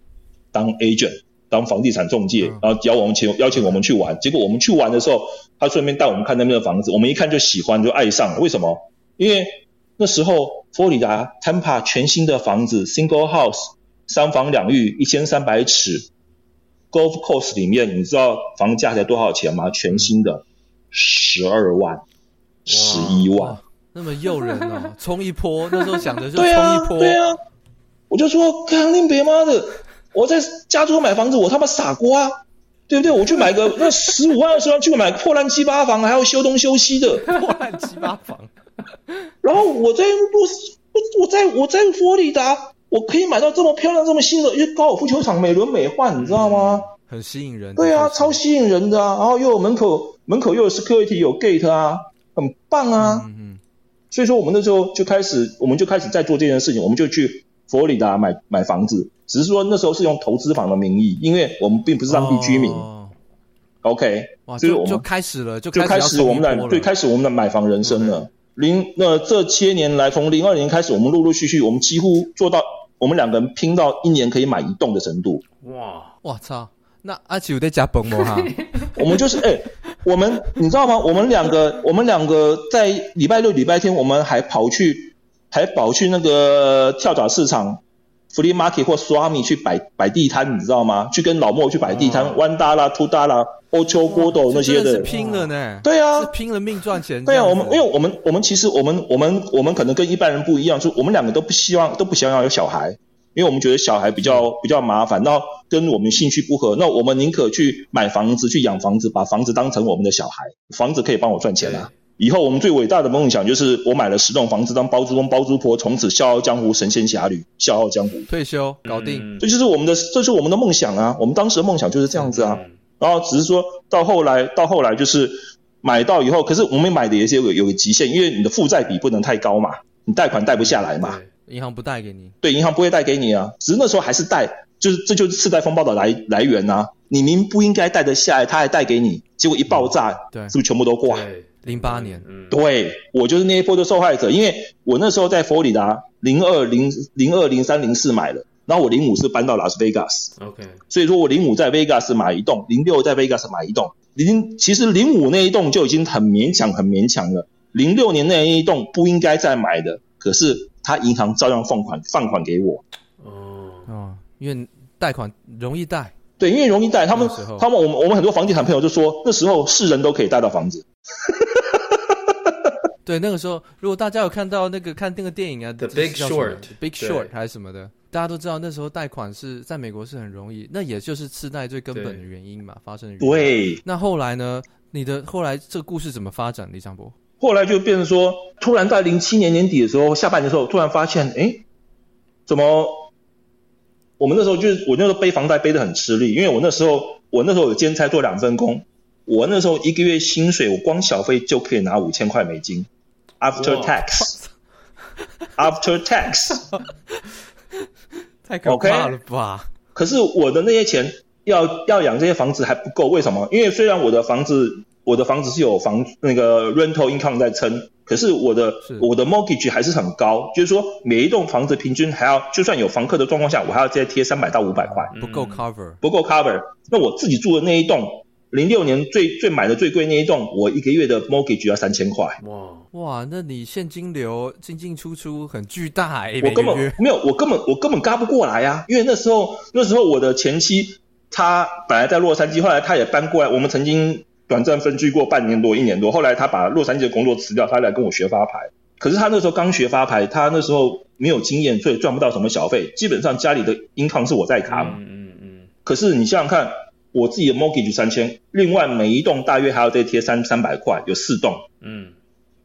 [SPEAKER 1] 当 agent，当房地产中介，然后邀我们请邀请我们去玩。结果我们去玩的时候，他顺便带我们看那边的房子，我们一看就喜欢，就爱上了。为什么？因为那时候佛罗里达坦帕全新的房子，single house。三房两浴，一千三百尺，Golf Course 里面，你知道房价才多少钱吗？全新的十二万，十一万，
[SPEAKER 2] 那么诱人啊！冲一波，那时候想的就冲一波。
[SPEAKER 1] 对啊，对啊，我就说，肯定别妈的！我在加州买房子，我他妈傻瓜，对不对？我去买个 那十五万二十万，去买个破烂七八房，还要修东修西的
[SPEAKER 2] 破烂七八房。
[SPEAKER 1] 然后我在我我在我在佛罗里达。我可以买到这么漂亮、这么新的，因为高尔夫球场美轮美奂，你知道吗？
[SPEAKER 2] 很吸引人。
[SPEAKER 1] 对啊，超吸引人的啊！然后又有门口，门口又有 security，有 gate 啊，很棒啊。嗯嗯。所以说，我们那时候就开始，我们就开始在做这件事情，我们就去佛罗里达买买房子，只是说那时候是用投资房的名义，因为我们并不是当地居民。哦。OK，就是我们
[SPEAKER 2] 就开始了，就
[SPEAKER 1] 开始我们的对，开始我们的买房人生了。零那这些年来，从零二年开始，我们陆陆续续，我们几乎做到。我们两个人拼到一年可以买一栋的程度。
[SPEAKER 2] 哇，我操！那阿奇有在加崩吗？哈，
[SPEAKER 1] 我们就是哎、欸，我们你知道吗？我们两个，我们两个在礼拜六、礼拜天，我们还跑去，还跑去那个跳蚤市场。Flea Market 或 Swami 去摆摆地摊，你知道吗？去跟老莫去摆地摊，one dollar two dollar，欧秋郭豆那些的，
[SPEAKER 2] 是拼了呢。
[SPEAKER 1] 对啊，
[SPEAKER 2] 是拼了命赚钱。
[SPEAKER 1] 对啊，我们因为我们我们其实我们我们我们可能跟一般人不一样，就我们两个都不希望都不想要有小孩，因为我们觉得小孩比较比较麻烦，然后跟我们兴趣不合，那我们宁可去买房子去养房子，把房子当成我们的小孩，房子可以帮我赚钱啊。以后我们最伟大的梦想就是我买了十栋房子当包租公包租婆，从此笑傲江湖，神仙侠侣，笑傲江湖，
[SPEAKER 2] 退休搞定。
[SPEAKER 1] 这就是我们的，这是我们的梦想啊！我们当时的梦想就是这样子啊。然后只是说到后来，到后来就是买到以后，可是我们买的也是有有个极限，因为你的负债比不能太高嘛，你贷款贷不下来嘛。
[SPEAKER 2] 银行不贷给你。
[SPEAKER 1] 对，银行不会贷给你啊。只是那时候还是贷，就是这就是次贷风暴的来来源啊。你明不应该贷得下来，他还贷给你，结果一爆炸，对，是不是全部都挂？
[SPEAKER 2] 零八年，
[SPEAKER 1] 嗯，对，我就是那一波的受害者，因为我那时候在佛罗里达，零二零零二零三零四买的，然后我零五是搬到拉斯维加斯，OK，所以说我零五在维加斯买一栋，零六在维加斯买一栋，零其实零五那一栋就已经很勉强很勉强了，零六年那一栋不应该再买的，可是他银行照样放款放款给我，
[SPEAKER 2] 哦。哦，因为贷款容易贷，
[SPEAKER 1] 对，因为容易贷，他们他们我们我们很多房地产朋友就说那时候是人都可以贷到房子。
[SPEAKER 2] 对，那个时候，如果大家有看到那个看那个电影啊，《The Big Short》，《Big Short》还是什么的，大家都知道那时候贷款是在美国是很容易，那也就是次贷最根本的原因嘛，发生的原因。
[SPEAKER 1] 对。
[SPEAKER 2] 那后来呢？你的后来这个故事怎么发展？李长博。
[SPEAKER 1] 后来就变成说，突然在零七年年底的时候，下半年的时候，突然发现，哎，怎么？我们那时候就是我那时候背房贷背得很吃力，因为我那时候我那时候有兼差做两份工，我那时候一个月薪水，我光小费就可以拿五千块美金。After tax，After tax，
[SPEAKER 2] 太可怕了吧？
[SPEAKER 1] 可是我的那些钱要要养这些房子还不够，为什么？因为虽然我的房子我的房子是有房那个 rental income 在撑，可是我的是我的 mortgage 还是很高，就是说每一栋房子平均还要，就算有房客的状况下，我还要再贴三百到五百块，
[SPEAKER 2] 不够 cover，
[SPEAKER 1] 不够 cover。那我自己住的那一栋。零六年最最买的最贵那一栋，我一个月的 mortgage 要三千块。
[SPEAKER 2] 哇哇，那你现金流进进出出很巨大哎！
[SPEAKER 1] 我根本没有，我根本我根本嘎不过来啊！因为那时候那时候我的前妻她本来在洛杉矶，后来她也搬过来，我们曾经短暂分居过半年多一年多。后来她把洛杉矶的工作辞掉，她来跟我学发牌。可是她那时候刚学发牌，她那时候没有经验，所以赚不到什么小费。基本上家里的 income 是我在扛。嗯嗯嗯。可是你想想看。我自己的 mortgage 三千，另外每一栋大约还要再贴三三百块，有四栋，嗯，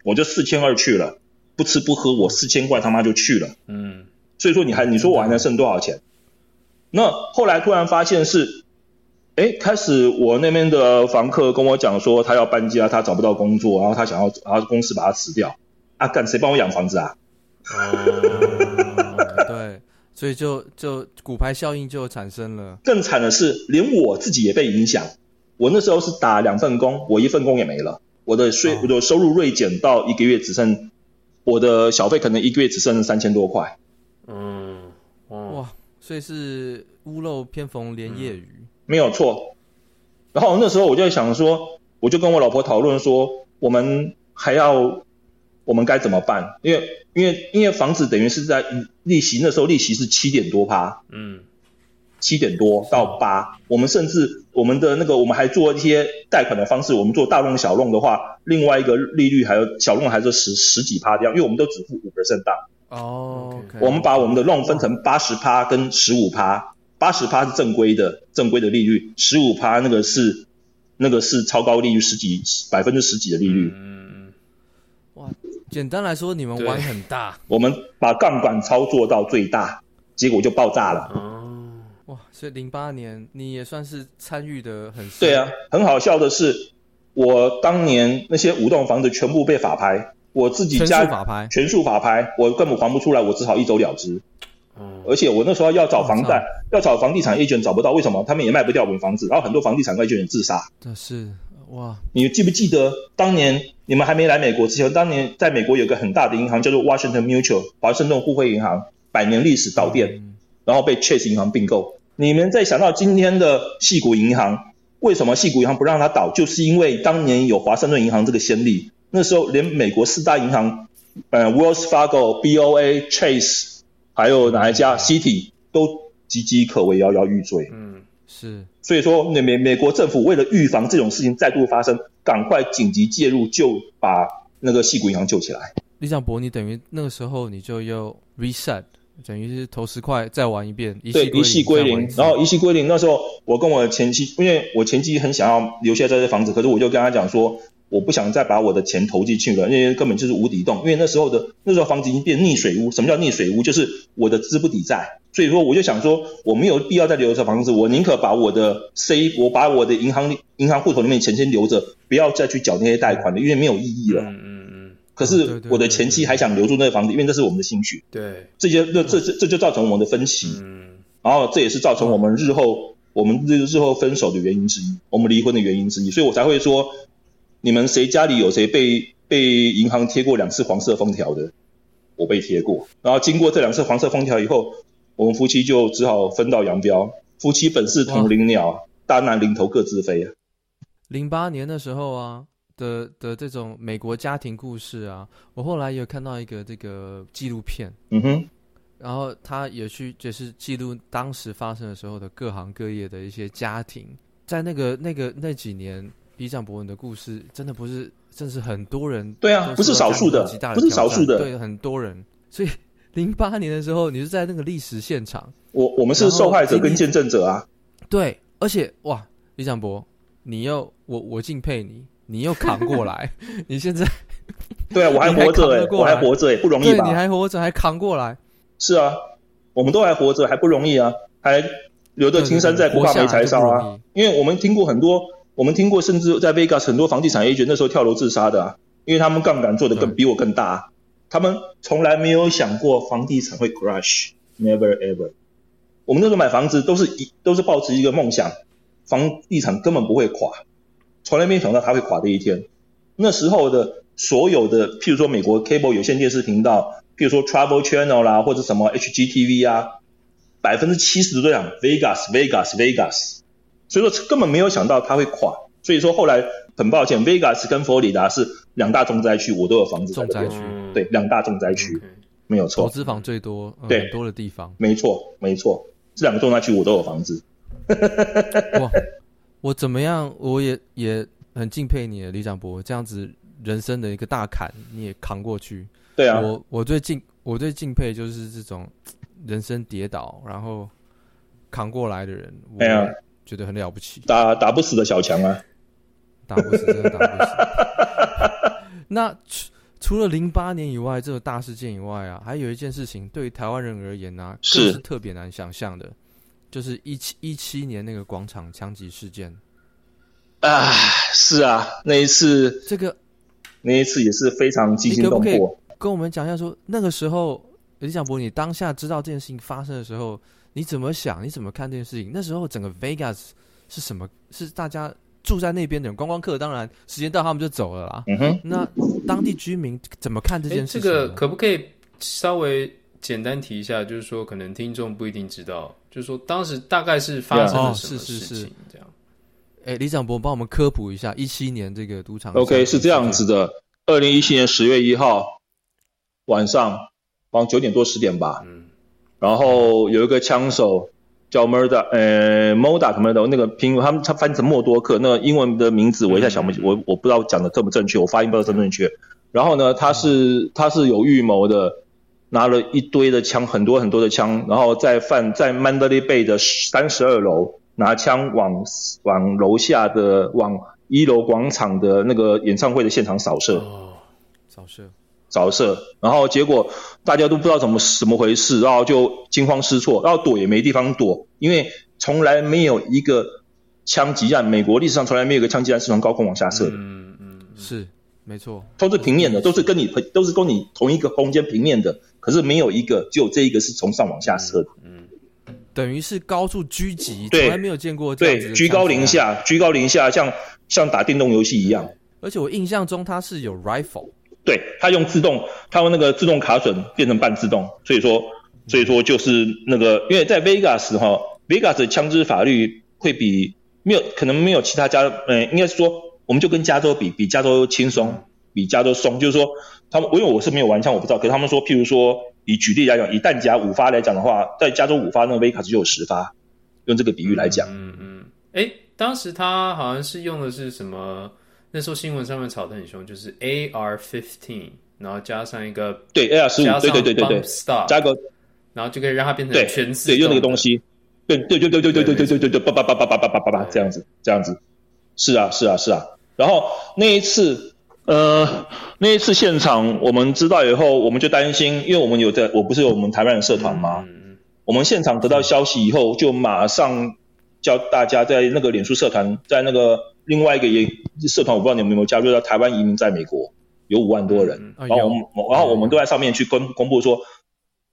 [SPEAKER 1] 我就四千二去了，不吃不喝，我四千块他妈就去了，嗯，所以说你还你说我还能剩多少钱？那后来突然发现是，哎，开始我那边的房客跟我讲说他要搬家，他找不到工作，然后他想要，然后公司把他辞掉，啊干谁帮我养房子啊？
[SPEAKER 2] 哦，对。所以就就骨牌效应就产生了。
[SPEAKER 1] 更惨的是，连我自己也被影响。我那时候是打两份工，我一份工也没了，我的税、哦、我的收入锐减到一个月只剩我的小费可能一个月只剩三千多块。
[SPEAKER 3] 嗯，
[SPEAKER 2] 哇，所以是屋漏偏逢连夜雨，
[SPEAKER 1] 嗯、没有错。然后那时候我就在想说，我就跟我老婆讨论说，我们还要，我们该怎么办？因为因为因为房子等于是在利息，那时候利息是七点多趴，
[SPEAKER 3] 嗯，
[SPEAKER 1] 七点多到八，我们甚至我们的那个我们还做一些贷款的方式，我们做大弄小弄的话，另外一个利率还有小弄还是十十几趴这样，因为我们都只付五 percent 大。
[SPEAKER 2] 哦，okay.
[SPEAKER 1] 我们把我们的 loan 分成八十趴跟十五趴。八十趴是正规的正规的利率，十五趴那个是那个是超高利率十几百分之十几的利率。
[SPEAKER 2] 嗯，哇，简单来说，你们玩很大。
[SPEAKER 1] 我们把杠杆操作到最大，结果就爆炸了。
[SPEAKER 2] 哦，哇，所以零八年你也算是参与的很深。
[SPEAKER 1] 对啊，很好笑的是，我当年那些五栋房子全部被法拍，我自己家
[SPEAKER 2] 全数法拍，
[SPEAKER 1] 全数法拍，我根本还不出来，我只好一走了之。而且我那时候要找房贷，要找房地产 agent 找不到，为什么？他们也卖不掉我们房子，然后很多房地产 agent 自杀。
[SPEAKER 2] 这是哇！
[SPEAKER 1] 你记不记得当年你们还没来美国之前，当年在美国有个很大的银行叫做 Washington Mutual 华盛顿互惠银行，百年历史倒店，嗯，然后被 Chase 银行并购。你们再想到今天的矽谷银行，为什么矽谷银行不让它倒？就是因为当年有华盛顿银行这个先例。那时候连美国四大银行，呃，Wells Fargo、BOA、Chase。还有哪一家 City 都岌岌可危，摇摇欲坠。
[SPEAKER 2] 嗯，是。
[SPEAKER 1] 所以说，美美美国政府为了预防这种事情再度发生，赶快紧急介入，就把那个矽谷银行救起来。
[SPEAKER 2] 李想博，你等于那个时候你就又 reset，等于是投十块再玩一遍，
[SPEAKER 1] 对，一系归零。然后一系归零，那时候我跟我前妻，因为我前妻很想要留下这些房子，可是我就跟他讲说。我不想再把我的钱投进去了，因为根本就是无底洞。因为那时候的那时候房子已经变逆水屋。什么叫逆水屋？就是我的资不抵债。所以说我就想说，我没有必要再留着房子，我宁可把我的 C，我把我的银行银行户头里面钱先留着，不要再去缴那些贷款了，因为没有意义了。可是我的前妻还想留住那个房子，因为这是我们的心血。
[SPEAKER 3] 对。
[SPEAKER 1] 这些这这这就造成我们的分歧。嗯。然后这也是造成我们日后我们日日后分手的原因之一，我们离婚的原因之一。所以我才会说。你们谁家里有谁被被银行贴过两次黄色封条的？我被贴过。然后经过这两次黄色封条以后，我们夫妻就只好分道扬镳。夫妻本是同林鸟，大难临头各自飞啊。
[SPEAKER 2] 零八年的时候啊的的这种美国家庭故事啊，我后来也有看到一个这个纪录片，
[SPEAKER 1] 嗯哼，
[SPEAKER 2] 然后他也去就是记录当时发生的时候的各行各业的一些家庭，在那个那个那几年。李长博文的故事真的不是，真是很多人
[SPEAKER 1] 对啊，不是少数的，不是少数的，
[SPEAKER 2] 对很多人。所以零八年的时候，你是在那个历史现场，
[SPEAKER 1] 我我们是受害者跟见证者啊。
[SPEAKER 2] 对，而且哇，李长博，你又我我敬佩你，你又扛过来，你现在
[SPEAKER 1] 对啊，我还活着哎，我还活着哎，不容易吧？
[SPEAKER 2] 你还活着还扛过来，
[SPEAKER 1] 是啊，我们都还活着还不容易啊，还留着青山在，不怕没柴烧啊。因为我们听过很多。我们听过，甚至在 Vegas 很多房地产 agent 那时候跳楼自杀的啊，因为他们杠杆做的更比我更大，他们从来没有想过房地产会 crash，never ever。我们那时候买房子都是一都是抱持一个梦想，房地产根本不会垮，从来没有想到它会垮的一天。那时候的所有的，譬如说美国 cable 有线电视频道，譬如说 Travel Channel 啦，或者什么 HGTV 啊，百分之七十都在讲 Vegas，Vegas，Vegas。所以说根本没有想到它会垮，所以说后来很抱歉，Vegas 跟佛罗里达是两大重灾区，我都有房子。重灾区，对，两大重灾区，没有错。
[SPEAKER 2] 投资房最多，对，很多的地方。
[SPEAKER 1] 没错，没错，这两个重灾区我都有房子。
[SPEAKER 2] 哇，我怎么样？我也也很敬佩你，李长博这样子人生的一个大坎你也扛过去。
[SPEAKER 1] 对啊，
[SPEAKER 2] 我我最敬我最敬佩就是这种人生跌倒然后扛过来的人。
[SPEAKER 1] 对啊。
[SPEAKER 2] 觉得很了不起，
[SPEAKER 1] 打打不死的小强啊，
[SPEAKER 2] 打不死，真的打不死。那除除了零八年以外，这个大事件以外啊，还有一件事情，对于台湾人而言呢、啊，更是特别难想象的，就是一七一七年那个广场枪击事件。
[SPEAKER 1] 啊，是啊，那一次，
[SPEAKER 2] 这个
[SPEAKER 1] 那一次也是非常惊心动魄。
[SPEAKER 2] 跟我们讲一下说，说那个时候李想博，你当下知道这件事情发生的时候，你怎么想？你怎么看这件事情？那时候整个 Vegas 是什么？是大家住在那边的人，观光客当然时间到他们就走了啦。
[SPEAKER 1] 嗯哼，
[SPEAKER 2] 那当地居民怎么看这件事情？
[SPEAKER 3] 这个可不可以稍微简单提一下？就是说，可能听众不一定知道，就是说当时大概是发生了什么事情？
[SPEAKER 2] 是是是
[SPEAKER 3] 这样。
[SPEAKER 2] 哎，李长博，帮我们科普一下一七年这个赌场。
[SPEAKER 1] OK，是这样子的，二零一七年十月一号晚上，往九点多十点吧。嗯。然后有一个枪手叫 Murda，呃，Moda 什么的，那个拼他们他翻成默多克，那个英文的名字我一下想不起，嗯、我我不知道讲的正不正确，我发音不知道正不正确。然后呢，他是他是有预谋的，拿了一堆的枪，很多很多的枪，然后在犯在 Mandalay Bay 的三十二楼。拿枪往往楼下的往一楼广场的那个演唱会的现场扫射，
[SPEAKER 2] 哦，扫射，
[SPEAKER 1] 扫射，然后结果大家都不知道怎么怎么回事，然后就惊慌失措，然后躲也没地方躲，因为从来没有一个枪击案，美国历史上从来没有一个枪击案是从高空往下射的，
[SPEAKER 2] 嗯嗯，是没错，
[SPEAKER 1] 都是平面的，都是跟你都是跟你同一个空间平面的，可是没有一个只有这一个是从上往下射的，
[SPEAKER 2] 嗯。嗯等于是高处狙击，从来没有见过这样。
[SPEAKER 1] 对，居高临下，居高临下，像像打电动游戏一样。
[SPEAKER 2] 而且我印象中它是有 rifle，
[SPEAKER 1] 对，它用自动，它用那个自动卡榫变成半自动，所以说，所以说就是那个，因为在 Vegas 哈，Vegas 的枪支法律会比没有可能没有其他家，呃，应该是说，我们就跟加州比，比加州轻松，比加州松，就是说，他们，因为我是没有玩枪，我不知道，可是他们说，譬如说。以举例来讲，以弹夹五发来讲的话，在加州五发，那个威卡斯就有十发。用这个比喻来讲，
[SPEAKER 3] 嗯嗯，哎、欸，当时他好像是用的是什么？那时候新闻上面炒得很凶，就是 AR fifteen，然后加上一个
[SPEAKER 1] 对 AR 十五对对对对对，加个，
[SPEAKER 3] 然后就可以让它变成全自动
[SPEAKER 1] 对，对，用那个东西，对对对对对对对对对对对，叭叭叭叭叭叭叭叭叭这样子这样子，是啊是啊是啊，然后那一次。呃，那一次现场我们知道以后，我们就担心，因为我们有在，我不是有我们台湾人社团吗？嗯，我们现场得到消息以后，就马上叫大家在那个脸书社团，在那个另外一个也社团，我不知道你们有没有加入到台湾移民在美国，有五万多人，然后我们，然后我们都在上面去公公布说，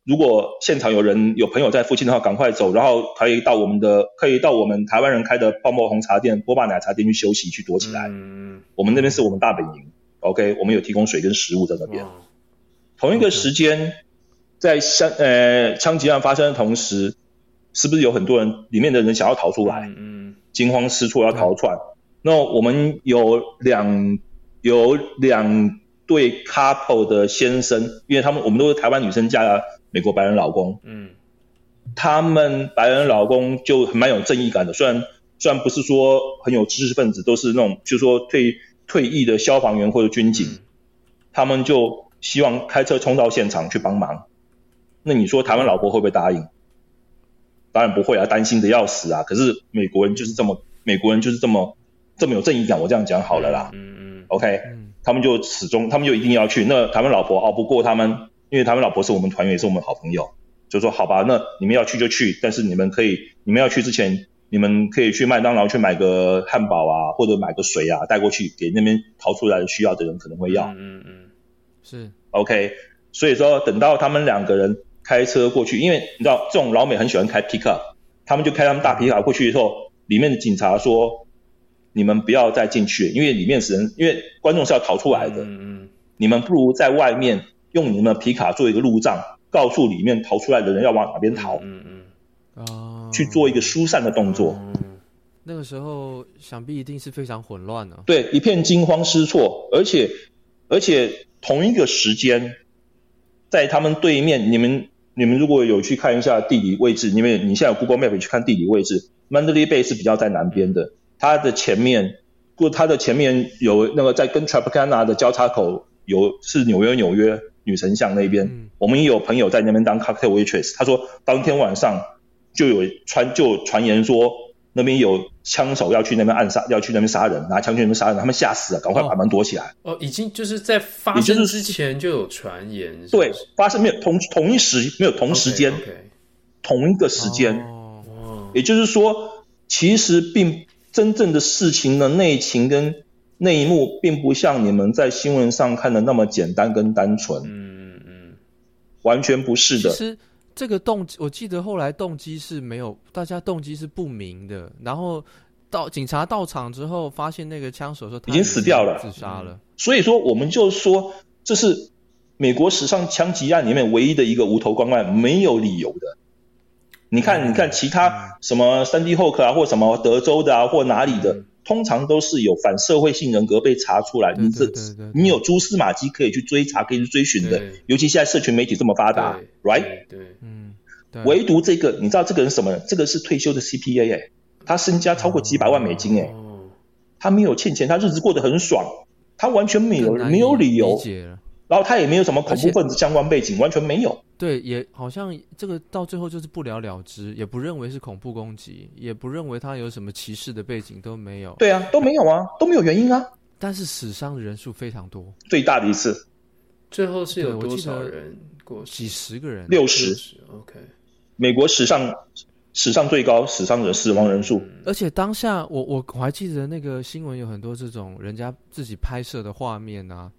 [SPEAKER 1] 如果现场有人有朋友在附近的话，赶快走，然后可以到我们的可以到我们台湾人开的泡沫红茶店、波霸奶茶店去休息去躲起来。嗯，我们那边是我们大本营。OK，我们有提供水跟食物在那边。同一个时间，在枪呃枪击案发生的同时，是不是有很多人里面的人想要逃出来？嗯，惊慌失措要逃窜。那我们有两有两对 couple 的先生，因为他们我们都是台湾女生嫁了美国白人老公。嗯，他们白人老公就蛮有正义感的，虽然虽然不是说很有知识分子，都是那种就是说退。退役的消防员或者军警，嗯，他们就希望开车冲到现场去帮忙。那你说台湾老婆会不会答应？当然不会啊，担心的要死啊。可是美国人就是这么，美国人就是这么这么有正义感。我这样讲好了啦。嗯嗯。OK，嗯，他们就始终，他们就一定要去。那台湾老婆熬不过他们，因为台湾老婆是我们团员，也是我们好朋友，就说好吧，那你们要去就去，但是你们可以，你们要去之前。你们可以去麦当劳去买个汉堡啊，或者买个水啊，带过去给那边逃出来的需要的人可能会要。
[SPEAKER 2] 嗯嗯，是
[SPEAKER 1] OK。所以说等到他们两个人开车过去，因为你知道这种老美很喜欢开 pickup，他们就开他们大皮卡过去以后，里面的警察说：“你们不要再进去，因为里面是人，因为观众是要逃出来的。嗯嗯，你们不如在外面用你们的皮卡做一个路障，告诉里面逃出来的人要往哪边逃。”嗯嗯。
[SPEAKER 2] 哦，
[SPEAKER 1] 去做一个疏散的动作。
[SPEAKER 2] 嗯，那个时候想必一定是非常混乱的。
[SPEAKER 1] 对，一片惊慌失措，而且而且同一个时间，在他们对面，你们你们如果有去看一下地理位置，你们你现在有 Google Map 去看地理位置，Mandalay Bay 是比较在南边的，它的前面，过，它的前面有那个在跟 Tropicana 的交叉口有是纽约纽约女神像那边，嗯，我们也有朋友在那边当 cocktail waitress，他说当天晚上。就有传就传言说那边有枪手要去那边暗杀，要去那边杀人，拿枪去那边杀人，他们吓死了，赶快把门躲起来。
[SPEAKER 3] 哦，已经就是在发生之前就有传言是是，
[SPEAKER 1] 对，发生没有同同一时没有同时间，okay, okay. 同一个时间。哦，也就是说，其实并真正的事情的内情跟内幕，并不像你们在新闻上看的那么简单跟单纯。嗯。完全不是的。
[SPEAKER 2] 其实这个动机，我记得后来动机是没有，大家动机是不明的。然后到警察到场之后，发现那个枪手说他
[SPEAKER 1] 已经死掉了，
[SPEAKER 2] 自杀了。
[SPEAKER 1] 所以说，我们就说这是美国史上枪击案里面唯一的一个无头公案，没有理由的。你看，嗯、你看其他什么三 D Hook 啊，或什么德州的啊，或哪里的。嗯通常都是有反社会性人格被查出来，你这你有蛛丝马迹可以去追查，可以去追寻的。尤其现在社群媒体这么发达，right？
[SPEAKER 3] 对，
[SPEAKER 2] 嗯，
[SPEAKER 1] 唯独这个，你知道这个人什么？这个是退休的 CPA 哎，他身家超过几百万美金哎，他没有欠钱，他日子过得很爽，他完全没有没有理由。然后他也没有什么恐怖分子相关背景，完全没有。
[SPEAKER 2] 对，也好像这个到最后就是不了了之，也不认为是恐怖攻击，也不认为他有什么歧视的背景，都没有。
[SPEAKER 1] 对啊，都没有啊，都没有原因啊。
[SPEAKER 2] 但是死伤的人数非常多，
[SPEAKER 1] 最大的一次，
[SPEAKER 3] 最后是有多少人过？
[SPEAKER 2] 几十个人，
[SPEAKER 1] 六十。
[SPEAKER 3] OK，
[SPEAKER 1] 美国史上史上最高死伤人死亡人数。
[SPEAKER 2] 嗯。而且当下我我我还记得那个新闻有很多这种人家自己拍摄的画面啊。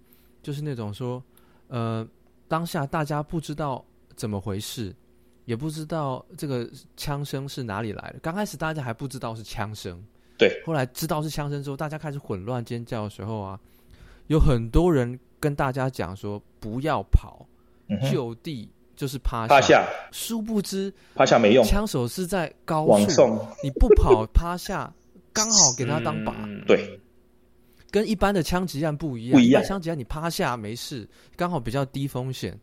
[SPEAKER 2] 就是那种说，呃，当下大家不知道怎么回事，也不知道这个枪声是哪里来的。刚开始大家还不知道是枪声，
[SPEAKER 1] 对。
[SPEAKER 2] 后来知道是枪声之后，大家开始混乱尖叫的时候啊，有很多人跟大家讲说不要跑，嗯、就地就是趴下。
[SPEAKER 1] 趴下。
[SPEAKER 2] 殊不知
[SPEAKER 1] 趴下没用，
[SPEAKER 2] 枪手是在高处，你不跑趴下，刚好给他当靶。
[SPEAKER 1] 嗯、对。
[SPEAKER 2] 跟一般的枪击案不一样，
[SPEAKER 1] 不一样。
[SPEAKER 2] 枪击案你趴下没事，刚好比较低风险，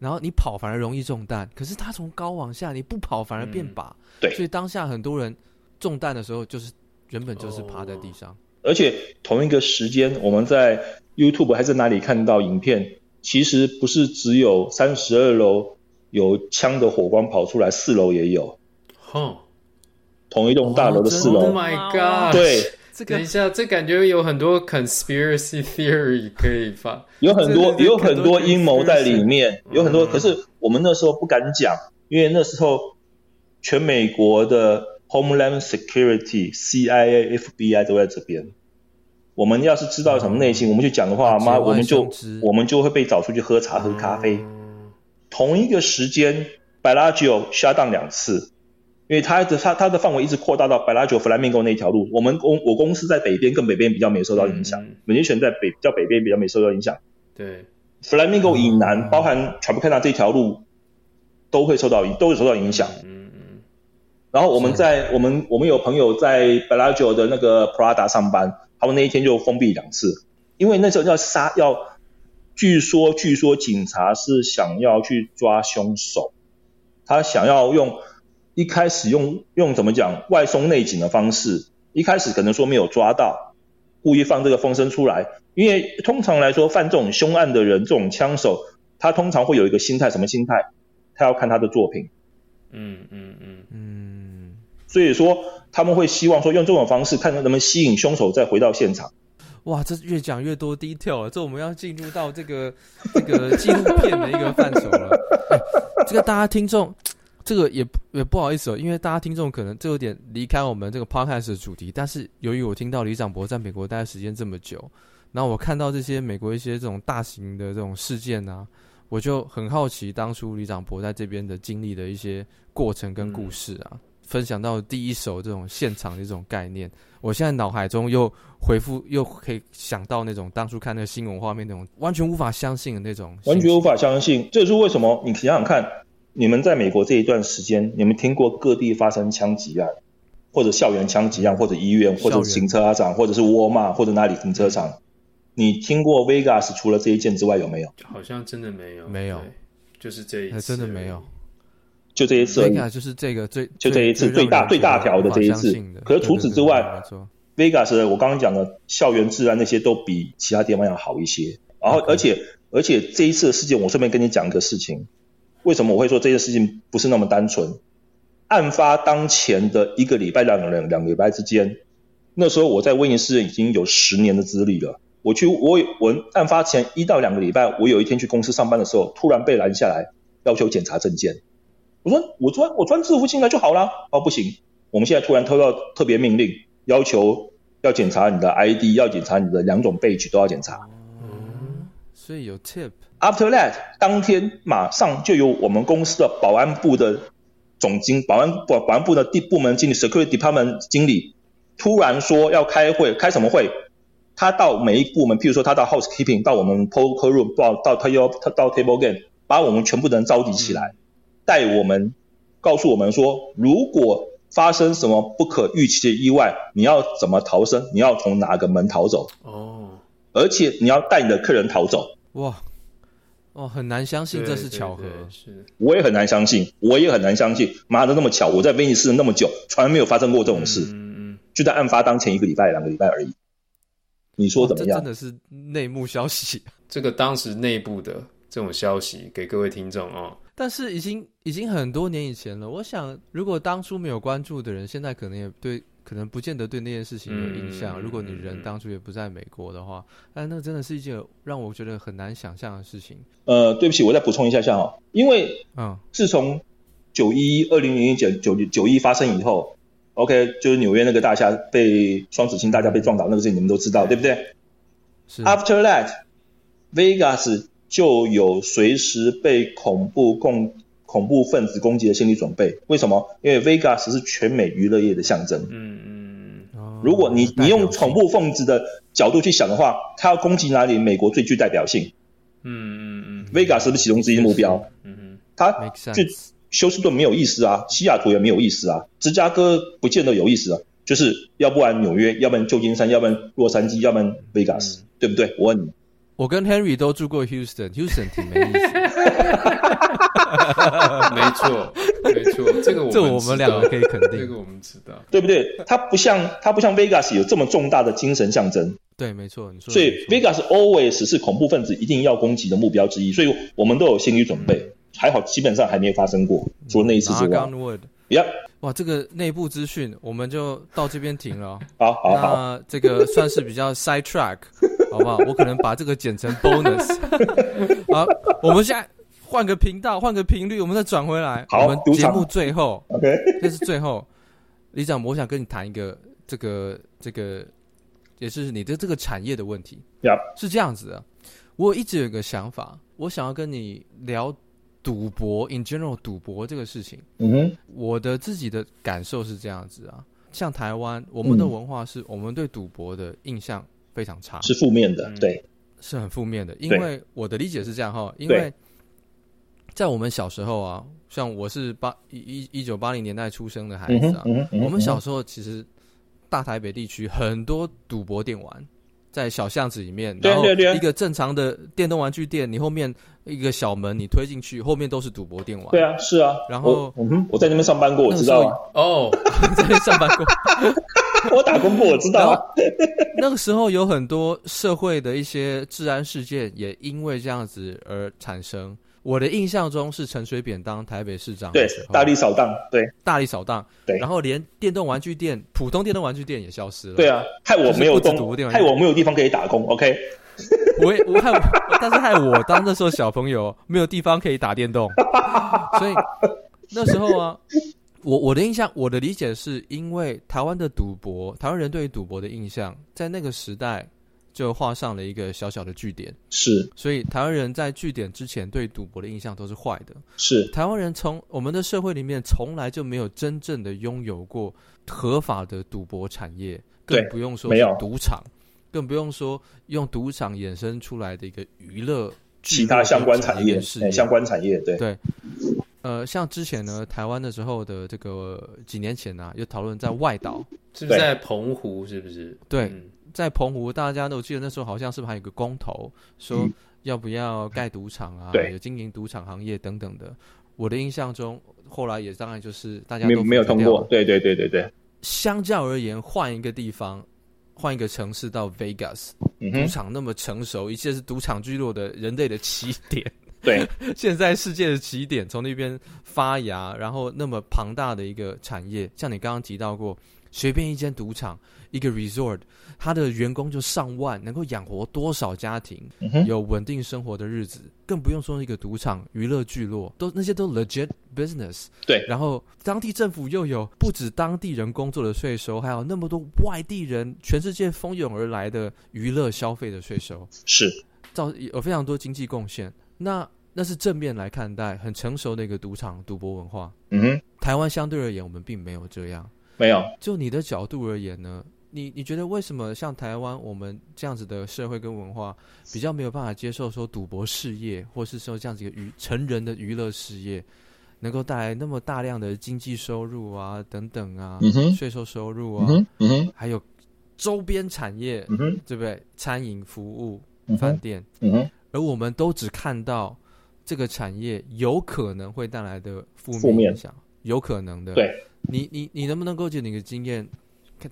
[SPEAKER 2] 然后你跑反而容易中弹。可是他从高往下，你不跑反而变靶。嗯。对，所以当下很多人中弹的时候，就是原本就是趴在地上。
[SPEAKER 1] 而且同一个时间，我们在 YouTube 还是哪里看到影片，其实不是只有三十二楼有枪的火光跑出来，四楼也有。哼，同一栋大楼的四楼。
[SPEAKER 3] Oh my God！
[SPEAKER 1] 对。
[SPEAKER 3] 等一下，这感觉有很多 conspiracy theory 可以发，
[SPEAKER 1] 有很多有很多阴谋在里面，有很多。可是我们那时候不敢讲，因为那时候全美国的 Homeland Security、CIA、FBI 都在这边。我们要是知道什么内情，我们去讲的话，妈，我们就我们就会被找出去喝茶喝咖啡。同一个时间，Bellagio shut down 两次。因为它的它它的范围一直扩大到 Bellagio Flamingo 那条路，我们公我公司在北边，更北边比较没受到影响。美金选在北比较北边比较没受到影响。
[SPEAKER 3] 对
[SPEAKER 1] ，Flamingo 以南，嗯、包含 Tropicana 这条路都会受到都会受到影响。嗯嗯。然后我们在我们我们有朋友在 Bellagio 的那个 Prada 上班，他们那一天就封闭两次，因为那时候要杀要，据说据说警察是想要去抓凶手，他想要用。一开始用用怎么讲外松内紧的方式，一开始可能说没有抓到，故意放这个风声出来。因为通常来说，犯这种凶案的人，这种枪手，他通常会有一个心态，什么心态？他要看他的作品。
[SPEAKER 3] 嗯嗯嗯嗯。
[SPEAKER 1] 所以说他们会希望说用这种方式，看能不能吸引凶手再回到现场。
[SPEAKER 2] 哇，这越讲越多 detail 了，这我们要进入到这个这个纪录片的一个范畴了。哎，这个大家听众。这个也也不好意思哦，因为大家听众可能这有点离开我们这个 podcast 的主题，但是由于我听到李长博在美国待的时间这么久，然后我看到这些美国一些这种大型的这种事件啊，我就很好奇当初李长博在这边的经历的一些过程跟故事啊，分享到第一手这种现场的这种概念，我现在脑海中又回复又可以想到那种当初看那个新闻画面那种完全无法相信的那种，
[SPEAKER 1] 完全无法相信，这也是为什么？你想想看。你们在美国这一段时间，你们听过各地发生枪击案，或者校园枪击案，或者医院，或者停车场，或者是沃尔玛，或者哪里停车场？你听过 Vegas 除了这一件之外有没有？
[SPEAKER 3] 好像真的没有，
[SPEAKER 2] 没有，
[SPEAKER 3] 就是这一次，
[SPEAKER 2] 真的没有，
[SPEAKER 1] 就这一次。
[SPEAKER 2] Vegas 就是这个最，
[SPEAKER 1] 就这一次最大最大条的这一次。可是除此之外，Vegas 我刚刚讲的校园治安那些都比其他地方要好一些。然后，而且而且这一次的事件，我顺便跟你讲一个事情。为什么我会说这件事情不是那么单纯？案发当前的一个礼拜、两两两个礼拜之间，那时候我在威尼斯人已经有十年的资历了。我去，我我案发前一到两个礼拜，我有一天去公司上班的时候，突然被拦下来，要求检查证件。我说我穿我穿制服进来就好了。哦，不行，我们现在突然收到特别命令，要求要检查你的 ID，要检查你的两种背景都要检查。
[SPEAKER 2] 嗯，所以有 tip。
[SPEAKER 1] After that，当天马上就有我们公司的保安部的总经、保安保保安部的地部门经理、Security Department 经理，突然说要开会，开什么会？他到每一部门，譬如说他到 Housekeeping，到我们 Poker Room，到到他要他到 Table Game，把我们全部的人召集起来，带我们告诉我们说，如果发生什么不可预期的意外，你要怎么逃生？你要从哪个门逃走？
[SPEAKER 3] 哦，
[SPEAKER 1] 而且你要带你的客人逃走。
[SPEAKER 2] 哇，哦，很难相信这是巧合。
[SPEAKER 3] 是，
[SPEAKER 1] 我也很难相信，我也很难相信，妈的那么巧！我在威尼斯那么久，从来没有发生过这种事。
[SPEAKER 3] 嗯嗯，
[SPEAKER 1] 就在案发当前一个礼拜、两个礼拜而已。你说怎么样？
[SPEAKER 2] 这真的是内幕消息。
[SPEAKER 3] 这个当时内部的这种消息给各位听众哦。
[SPEAKER 2] 但是已经已经很多年以前了。我想，如果当初没有关注的人，现在可能也对，可能不见得对那件事情有印象。嗯、如果你人当初也不在美国的话，但那真的是一件让我觉得很难想象的事情。
[SPEAKER 1] 呃，对不起，我再补充一下下哦，因为嗯，自从九一二零零一九九九一发生以后，OK，就是纽约那个大厦被双子星大厦被撞倒那个事情，你们都知道，对不对？
[SPEAKER 2] 是。
[SPEAKER 1] After that，Vegas。就有随时被恐怖共恐怖分子攻击的心理准备。为什么？因为 Vegas 是全美娱乐业的象征。嗯嗯。如果你你用恐怖分子的角度去想的话，他要攻击哪里？美国最具代表性。嗯嗯嗯。Vegas 是不是其中之一目标？嗯嗯。他去休斯顿没有意思啊，西雅图也没有意思啊，芝加哥不见得有意思啊。就是要不然纽约，要不然旧金山，要不然洛杉矶，要不然 Vegas，对不对？我问你。
[SPEAKER 2] 我跟 Henry 都住过 Houston，Houston 挺没意思。
[SPEAKER 3] 没错，没错，这个我
[SPEAKER 2] 这我们两个可以肯定，
[SPEAKER 3] 这个我们知道，
[SPEAKER 1] 对不对？它不像它不像 Vegas 有这么重大的精神象征。
[SPEAKER 2] 对，没错，你说。
[SPEAKER 1] 所以 Vegas always 是恐怖分子一定要攻击的目标之一，所以我们都有心理准备。还好，基本上还没有发生过，除了那一次之外。Yep，
[SPEAKER 2] 哇，这个内部资讯我们就到这边停了。
[SPEAKER 1] 好好好，
[SPEAKER 2] 那这个算是比较 side track。好不好？我可能把这个剪成 bonus。好，我们现在换个频道，换个频率，我们再转回来。
[SPEAKER 1] 好，
[SPEAKER 2] 我们节目最后
[SPEAKER 1] ，OK，
[SPEAKER 2] 这是最后。李长，我想跟你谈一个这个这个，也是你的这个产业的问题。
[SPEAKER 1] Yep.
[SPEAKER 2] 是这样子的。我一直有一个想法，我想要跟你聊赌博，in general，赌博这个事情。
[SPEAKER 1] 嗯哼，
[SPEAKER 2] 我的自己的感受是这样子啊，像台湾，我们的文化是我们对赌博的印象。非常差，
[SPEAKER 1] 是负面的，对，
[SPEAKER 2] 是很负面的。因为我的理解是这样哈，因为在我们小时候啊，像我是八一一九八零年代出生的孩子啊，我们小时候其实大台北地区很多赌博电玩，在小巷子里面，然后一个正常的电动玩具店，你后面一个小门，你推进去，后面都是赌博电玩。
[SPEAKER 1] 对啊，是啊。
[SPEAKER 2] 然
[SPEAKER 1] 后，我在那边上班过，我知道
[SPEAKER 3] 哦，
[SPEAKER 2] 在那边上班过。
[SPEAKER 1] 我打工过，我知道。
[SPEAKER 2] 那个时候有很多社会的一些治安事件，也因为这样子而产生。我的印象中是陈水扁当台北市长，
[SPEAKER 1] 对，大力扫荡，对，
[SPEAKER 2] 大力扫荡，
[SPEAKER 1] 对。
[SPEAKER 2] 然后连电动玩具店，普通电动玩具店也消失了。
[SPEAKER 1] 对啊，害我没有工，害我没有地方可以打工。OK，
[SPEAKER 2] 我也我害我，但是害我当那时候小朋友没有地方可以打电动，所以那时候啊。我我的印象，我的理解是因为台湾的赌博，台湾人对于赌博的印象，在那个时代就画上了一个小小的据点。
[SPEAKER 1] 是，
[SPEAKER 2] 所以台湾人在据点之前对赌博的印象都是坏的。
[SPEAKER 1] 是，
[SPEAKER 2] 台湾人从我们的社会里面从来就没有真正的拥有过合法的赌博产业，更不用说赌场，更不用说用赌场衍生出来的一个娱乐
[SPEAKER 1] 其他相关产业是、欸、相关产业，对
[SPEAKER 2] 对。呃，像之前呢，台湾的时候的这个几年前呢、啊，有讨论在外岛，
[SPEAKER 3] 是不是在澎湖？是不是？
[SPEAKER 2] 对，
[SPEAKER 3] 嗯、
[SPEAKER 2] 在澎湖，大家都记得那时候好像是不是还有个公投，说要不要盖赌场啊？
[SPEAKER 1] 对，
[SPEAKER 2] 有经营赌场行业等等的。我的印象中，后来也当然就是大家都
[SPEAKER 1] 没没有通过。对对对对对。
[SPEAKER 2] 相较而言，换一个地方，换一个城市到 Vegas，嗯、赌场那么成熟，一切是赌场聚落的人类的起点。
[SPEAKER 1] 对，
[SPEAKER 2] 现在世界的起点从那边发芽，然后那么庞大的一个产业，像你刚刚提到过，随便一间赌场，一个 resort，他的员工就上万，能够养活多少家庭，嗯、有稳定生活的日子，更不用说一个赌场娱乐聚落，都那些都 legit business。
[SPEAKER 1] 对，
[SPEAKER 2] 然后当地政府又有不止当地人工作的税收，还有那么多外地人，全世界蜂拥而来的娱乐消费的税收，
[SPEAKER 1] 是，
[SPEAKER 2] 造有非常多经济贡献。那那是正面来看待，很成熟的一个赌场赌博文化。
[SPEAKER 1] 嗯哼，
[SPEAKER 2] 台湾相对而言，我们并没有这样。
[SPEAKER 1] 没有。
[SPEAKER 2] 就你的角度而言呢？你你觉得为什么像台湾我们这样子的社会跟文化比较没有办法接受说赌博事业，或是说这样子一个娱成人的娱乐事业，能够带来那么大量的经济收入啊等等啊，嗯，税收收入啊，还有周边产业，对不对？餐饮服务、饭店，而我们都只看到这个产业有可能会带来的负面影响，有可能的。
[SPEAKER 1] 对，
[SPEAKER 2] 你你你能不能够借你的经验？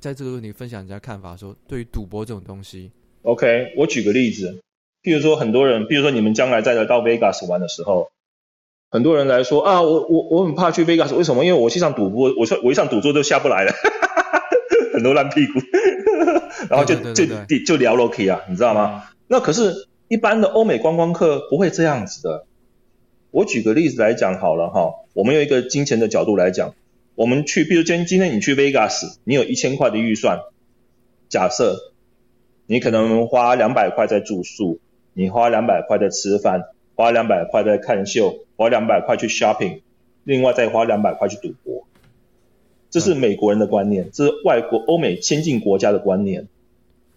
[SPEAKER 2] 在这个问题分享一下看法说，说对于赌博这种东西
[SPEAKER 1] ，OK，我举个例子，譬如说很多人，譬如说你们将来再来到 Vegas 玩的时候，很多人来说啊，我我我很怕去 Vegas，为什么？因为我去上赌博，我说我一上赌桌就下不来了，很多烂屁股，然后就就就聊 Loki 啊，你知道吗？嗯、那可是，一般的欧美观光客不会这样子的。我举个例子来讲好了哈，我们用一个金钱的角度来讲。我们去，比如今天今天你去 Vegas，你有一千块的预算，假设你可能花两百块在住宿，你花两百块在吃饭，花两百块在看秀，花两百块去 shopping，另外再花两百块去赌博，这是美国人的观念，这是外国欧美先进国家的观念。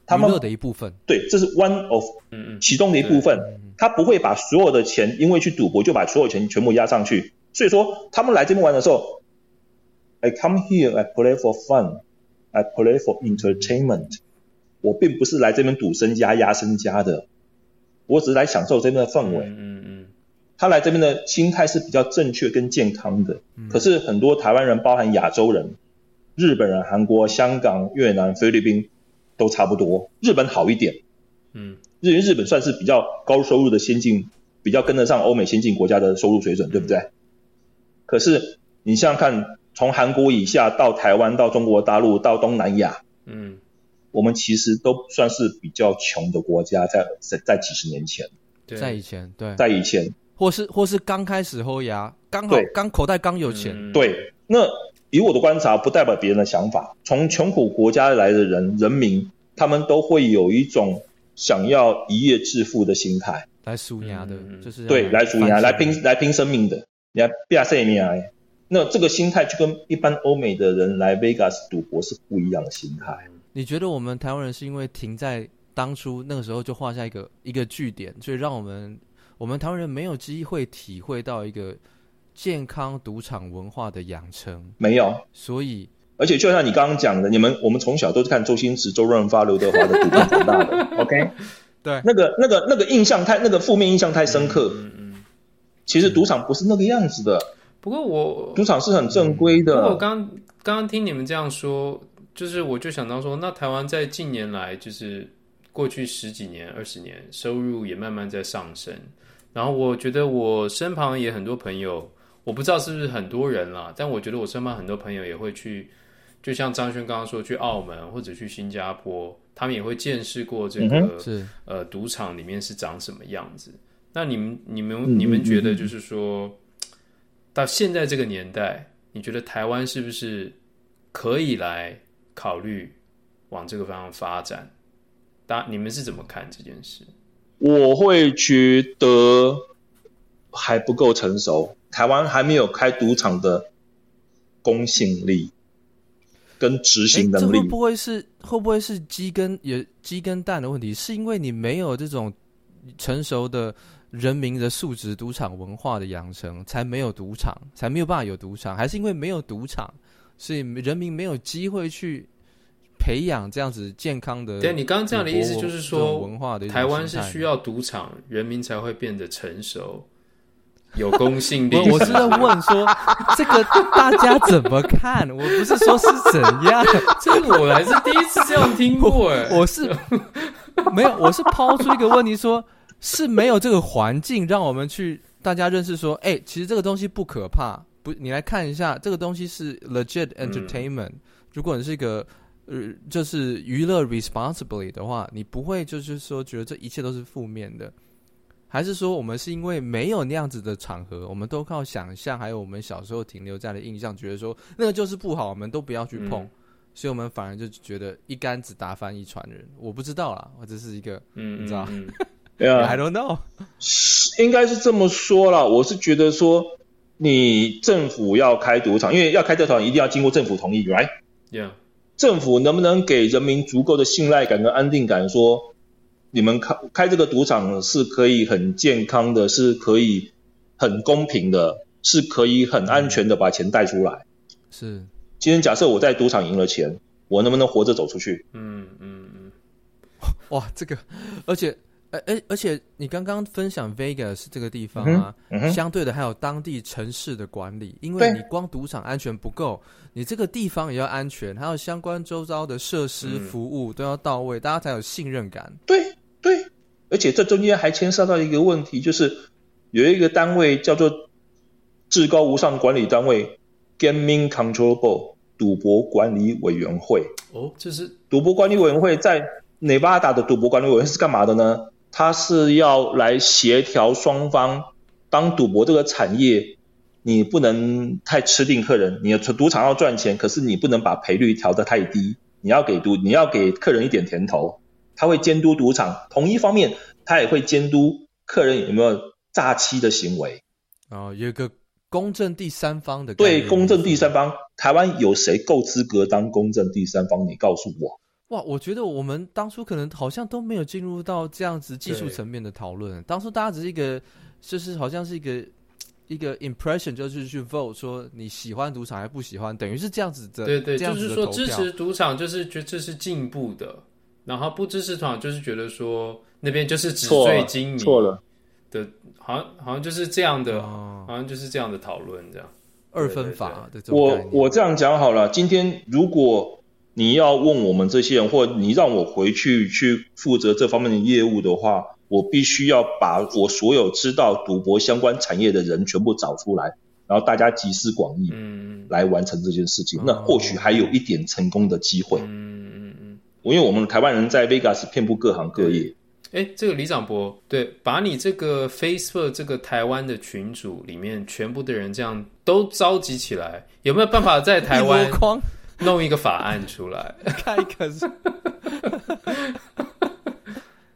[SPEAKER 1] 他们
[SPEAKER 2] 娱乐的一部分，
[SPEAKER 1] 对，这是 one of 其中的一部分，他不会把所有的钱因为去赌博就把所有钱全部压上去，所以说他们来这边玩的时候。I come here, I play for fun, I play for entertainment。我并不是来这边赌身家、压身家的，我只是来享受这边的氛围。嗯嗯。他来这边的心态是比较正确跟健康的。可是很多台湾人，包含亚洲人、日本人、韩国、香港、越南、菲律宾都差不多。日本好一点。嗯。日日本算是比较高收入的先进，比较跟得上欧美先进国家的收入水准，对不对？可是你想想看。从韩国以下到台湾，到中国大陆，到东南亚，嗯，我们其实都算是比较穷的国家，在在在几十年前，
[SPEAKER 2] 对，在以前，对，
[SPEAKER 1] 在以前，
[SPEAKER 2] 或是或是刚开始后牙，刚好刚口袋刚有钱，
[SPEAKER 1] 对。那以我的观察，不代表别人的想法。从穷苦国家来的人人民，他们都会有一种想要一夜致富的心态，
[SPEAKER 2] 来输牙的，就是
[SPEAKER 1] 对，来输牙，来拼来拼生命的，你要变生命啊！那这个心态就跟一般欧美的人来 Vegas 赌博是不一样的心态。
[SPEAKER 2] 你觉得我们台湾人是因为停在当初那个时候就画下一个一个句点，所以让我们我们台湾人没有机会体会到一个健康赌场文化的养成？
[SPEAKER 1] 没有。
[SPEAKER 2] 所以，
[SPEAKER 1] 而且就像你刚刚讲的，你们我们从小都是看周星驰、周润发、刘德华的赌博长大的。OK，
[SPEAKER 2] 对，
[SPEAKER 1] 那个那个那个印象太那个负面印象太深刻。嗯嗯。其实赌场不是那个样子的。
[SPEAKER 3] 不过我
[SPEAKER 1] 赌场是很正规的。
[SPEAKER 3] 不过我刚刚刚听你们这样说，就是我就想到说，那台湾在近年来，就是过去十几年、二十年，收入也慢慢在上升。然后我觉得我身旁也很多朋友，我不知道是不是很多人啦，但我觉得我身旁很多朋友也会去，就像张轩刚刚说，去澳门或者去新加坡，他们也会见识过这个、嗯、是呃赌场里面是长什么样子。那你们、你们、你们觉得就是说？到现在这个年代，你觉得台湾是不是可以来考虑往这个方向发展？大你们是怎么看这件事？
[SPEAKER 1] 我会觉得还不够成熟，台湾还没有开赌场的公信力跟执行能力。
[SPEAKER 2] 这会不会是会不会是鸡跟也鸡跟蛋的问题？是因为你没有这种成熟的。人民的素质、赌场文化的养成，才没有赌场，才没有办法有赌场，还是因为没有赌场，所以人民没有机会去培养这样子健康的。
[SPEAKER 3] 对，你刚刚这样的意思就是说，文化的台湾是需要赌场，人民才会变得成熟、有公信力。
[SPEAKER 2] 我是在问说，这个大家怎么看？我不是说是怎样，
[SPEAKER 3] 这个我还是第一次这样听过。哎，
[SPEAKER 2] 我是没有，我是抛出一个问题说。是没有这个环境让我们去大家认识说，哎、欸，其实这个东西不可怕。不，你来看一下，这个东西是 legit entertainment。嗯、如果你是一个呃，就是娱乐 responsibly 的话，你不会就是说觉得这一切都是负面的，还是说我们是因为没有那样子的场合，我们都靠想象，还有我们小时候停留在的印象，觉得说那个就是不好，我们都不要去碰，嗯、所以我们反而就觉得一竿子打翻一船人。我不知道啦，我这是一个，嗯，你知道。I don't know，
[SPEAKER 1] 是应该是这么说啦。我是觉得说，你政府要开赌场，因为要开赌场一定要经过政府同意，right？Yeah，政府能不能给人民足够的信赖感跟安定感，说你们开开这个赌场是可以很健康的，是可以很公平的，是可以很安全的把钱带出来？
[SPEAKER 2] 是。
[SPEAKER 1] 今天假设我在赌场赢了钱，我能不能活着走出去？
[SPEAKER 3] 嗯嗯嗯，
[SPEAKER 2] 哇，这个，而且，而而而且，你刚刚分享 Vegas 这个地方啊，嗯嗯、相对的还有当地城市的管理，因为你光赌场安全不够，你这个地方也要安全，还有相关周遭的设施服务都要到位，嗯、大家才有信任感。
[SPEAKER 1] 对对，而且这中间还牵涉到一个问题，就是有一个单位叫做至高无上管理单位。Gaming Control Board 赌博管理委员会
[SPEAKER 3] 哦，这是
[SPEAKER 1] 赌博管理委员会在内巴达的赌博管理委员会是干嘛的呢？它是要来协调双方，当赌博这个产业，你不能太吃定客人，你的赌场要赚钱，可是你不能把赔率调得太低，你要给赌，你要给客人一点甜头，他会监督赌场，同一方面他也会监督客人有没有诈欺的行为。
[SPEAKER 2] 哦，有一个。公正第三方的
[SPEAKER 1] 对，公正第三方，台湾有谁够资格当公正第三方？你告诉我。
[SPEAKER 2] 哇，我觉得我们当初可能好像都没有进入到这样子技术层面的讨论。当初大家只是一个，就是好像是一个一个 impression，就是去 vote 说你喜欢赌场还不喜欢，等于是这样子的。对对，
[SPEAKER 3] 就是说支持赌场就是觉得这是进步的，然后不支持赌场就是觉得说那边就是纸醉金迷。
[SPEAKER 1] 错了。
[SPEAKER 3] 的，好像好像就是这样的，哦、好像就是这样的讨论，这样
[SPEAKER 2] 二分法的
[SPEAKER 1] 这种。我我这样讲好了，今天如果你要问我们这些人，或你让我回去去负责这方面的业务的话，我必须要把我所有知道赌博相关产业的人全部找出来，然后大家集思广益，嗯，来完成这件事情。嗯、那或许还有一点成功的机会。嗯嗯嗯，因为我们台湾人在 Vegas 遍布各行各业。
[SPEAKER 3] 哎，这个李长博，对，把你这个 Facebook 这个台湾的群组里面全部的人这样都召集起来，有没有办法在台湾 弄一个法案出来？
[SPEAKER 2] 开一个是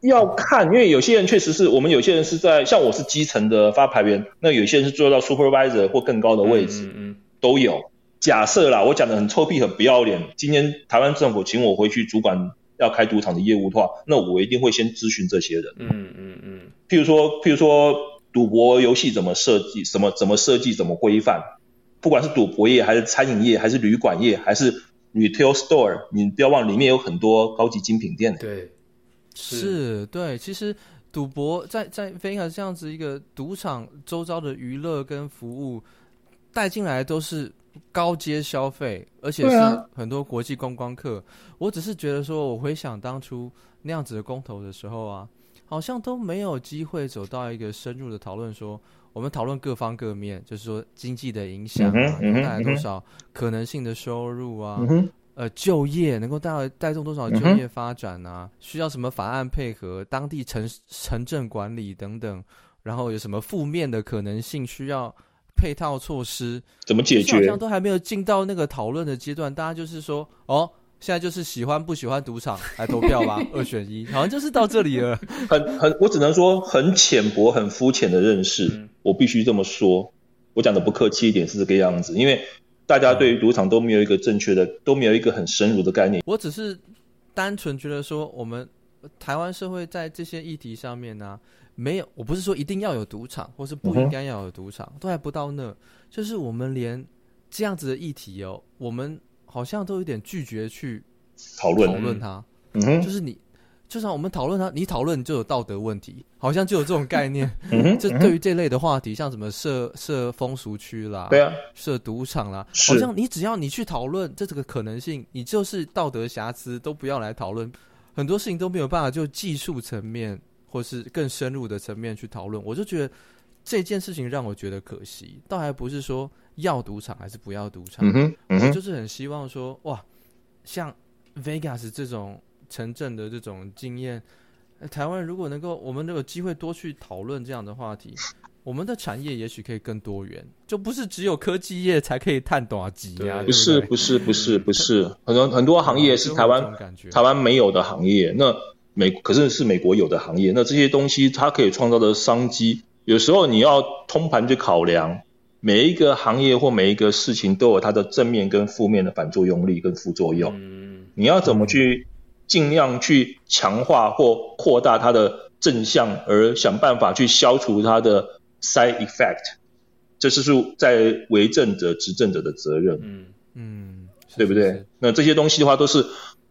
[SPEAKER 1] 要看，因为有些人确实是我们有些人是在像我是基层的发牌员，那有些人是做到 supervisor 或更高的位置，嗯，嗯，嗯都有。假设啦，我讲的很臭屁，很不要脸。今天台湾政府请我回去主管。要开赌场的业务的话，那我一定会先咨询这些人。嗯嗯嗯。嗯嗯譬如说，譬如说，赌博游戏怎么设计？什么怎么设计？怎么规范？不管是赌博业，还是餐饮业，还是旅馆业，还是 retail store，你不要忘了，里面有很多高级精品店。
[SPEAKER 3] 对，
[SPEAKER 2] 是，是对。其实赌博在在菲卡这样子一个赌场周遭的娱乐跟服务带进来都是。高阶消费，而且是很多国际观光客。啊、我只是觉得说，我回想当初那样子的公投的时候啊，好像都没有机会走到一个深入的讨论。说我们讨论各方各面，就是说经济的影响啊，能带来多少可能性的收入啊，嗯、呃，就业能够带来带动多少就业发展啊，需要什么法案配合，当地城城镇管理等等，然后有什么负面的可能性需要。配套措施
[SPEAKER 1] 怎么解决？
[SPEAKER 2] 好像都还没有进到那个讨论的阶段，大家就是说，哦，现在就是喜欢不喜欢赌场 来投票吧，二选一，好像就是到这里了。
[SPEAKER 1] 很很，我只能说很浅薄、很肤浅的认识，嗯、我必须这么说。我讲的不客气一点是这个样子，因为大家对于赌场都没有一个正确的，嗯、都没有一个很深入的概念。
[SPEAKER 2] 我只是单纯觉得说，我们台湾社会在这些议题上面呢、啊。没有，我不是说一定要有赌场，或是不应该要有赌场，嗯、都还不到那。就是我们连这样子的议题哦，我们好像都有点拒绝去讨论讨论它。嗯哼，就是你，就算我们讨论它，你讨论就有道德问题，好像就有这种概念。嗯哼，就对于这类的话题，像什么设设风俗区啦，对啊，设赌场啦，好像你只要你去讨论这这个可能性，你就是道德瑕疵都不要来讨论，很多事情都没有办法就技术层面。或是更深入的层面去讨论，我就觉得这件事情让我觉得可惜，倒还不是说要赌场还是不要赌场，嗯哼嗯哼，我就是很希望说，哇，像 Vegas 这种城镇的这种经验，台湾如果能够，我们都有机会多去讨论这样的话题，我们的产业也许可以更多元，就不是只有科技业才可以探短期呀，
[SPEAKER 1] 不是不是不是不是，很多很多行业是台湾台湾没有的行业，那。美可是是美国有的行业，那这些东西它可以创造的商机，有时候你要通盘去考量，每一个行业或每一个事情都有它的正面跟负面的反作用力跟副作用。嗯，你要怎么去尽量去强化或扩大它的正向，而想办法去消除它的 side effect，这是在为政者执政者的责任。嗯嗯，对不对？那这些东西的话都是。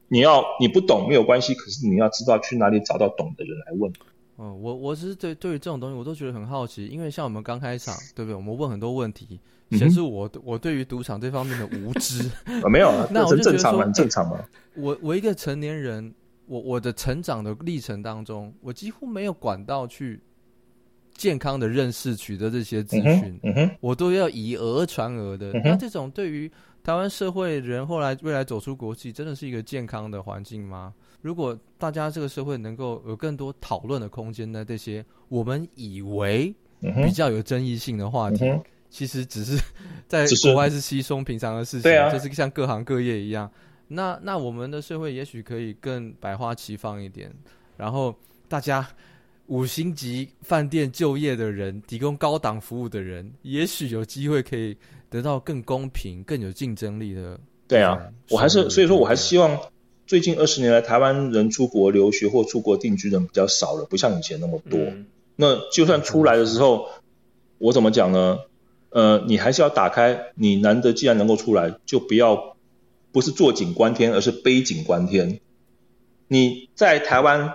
[SPEAKER 1] 你要你不懂没有关系，可是你要知道去哪里找到懂的人来问。
[SPEAKER 2] 嗯，我我只是对对于这种东西，我都觉得很好奇，因为像我们刚开场，对不对？我们问很多问题，显示我我对于赌场这方面的无知。
[SPEAKER 1] 啊，没有啊，那我就正常蛮正常嘛。
[SPEAKER 2] 我我一个成年人，我我的成长的历程当中，我几乎没有管道去健康的认识取得这些资讯，我都要以讹传讹的。那这种对于台湾社会人后来未来走出国际，真的是一个健康的环境吗？如果大家这个社会能够有更多讨论的空间呢？这些我们以为比较有争议性的话题，嗯、其实只是 在国外是稀松平常的事情，就、啊、是像各行各业一样。那那我们的社会也许可以更百花齐放一点，然后大家五星级饭店就业的人，提供高档服务的人，也许有机会可以。得到更公平、更有竞争力的。
[SPEAKER 1] 对啊，我还是所以说，我还是希望最近二十年来，台湾人出国留学或出国定居人比较少了，不像以前那么多。嗯、那就算出来的时候，嗯、我怎么讲呢？呃，你还是要打开，你难得既然能够出来，就不要不是坐井观天，而是杯井观天。你在台湾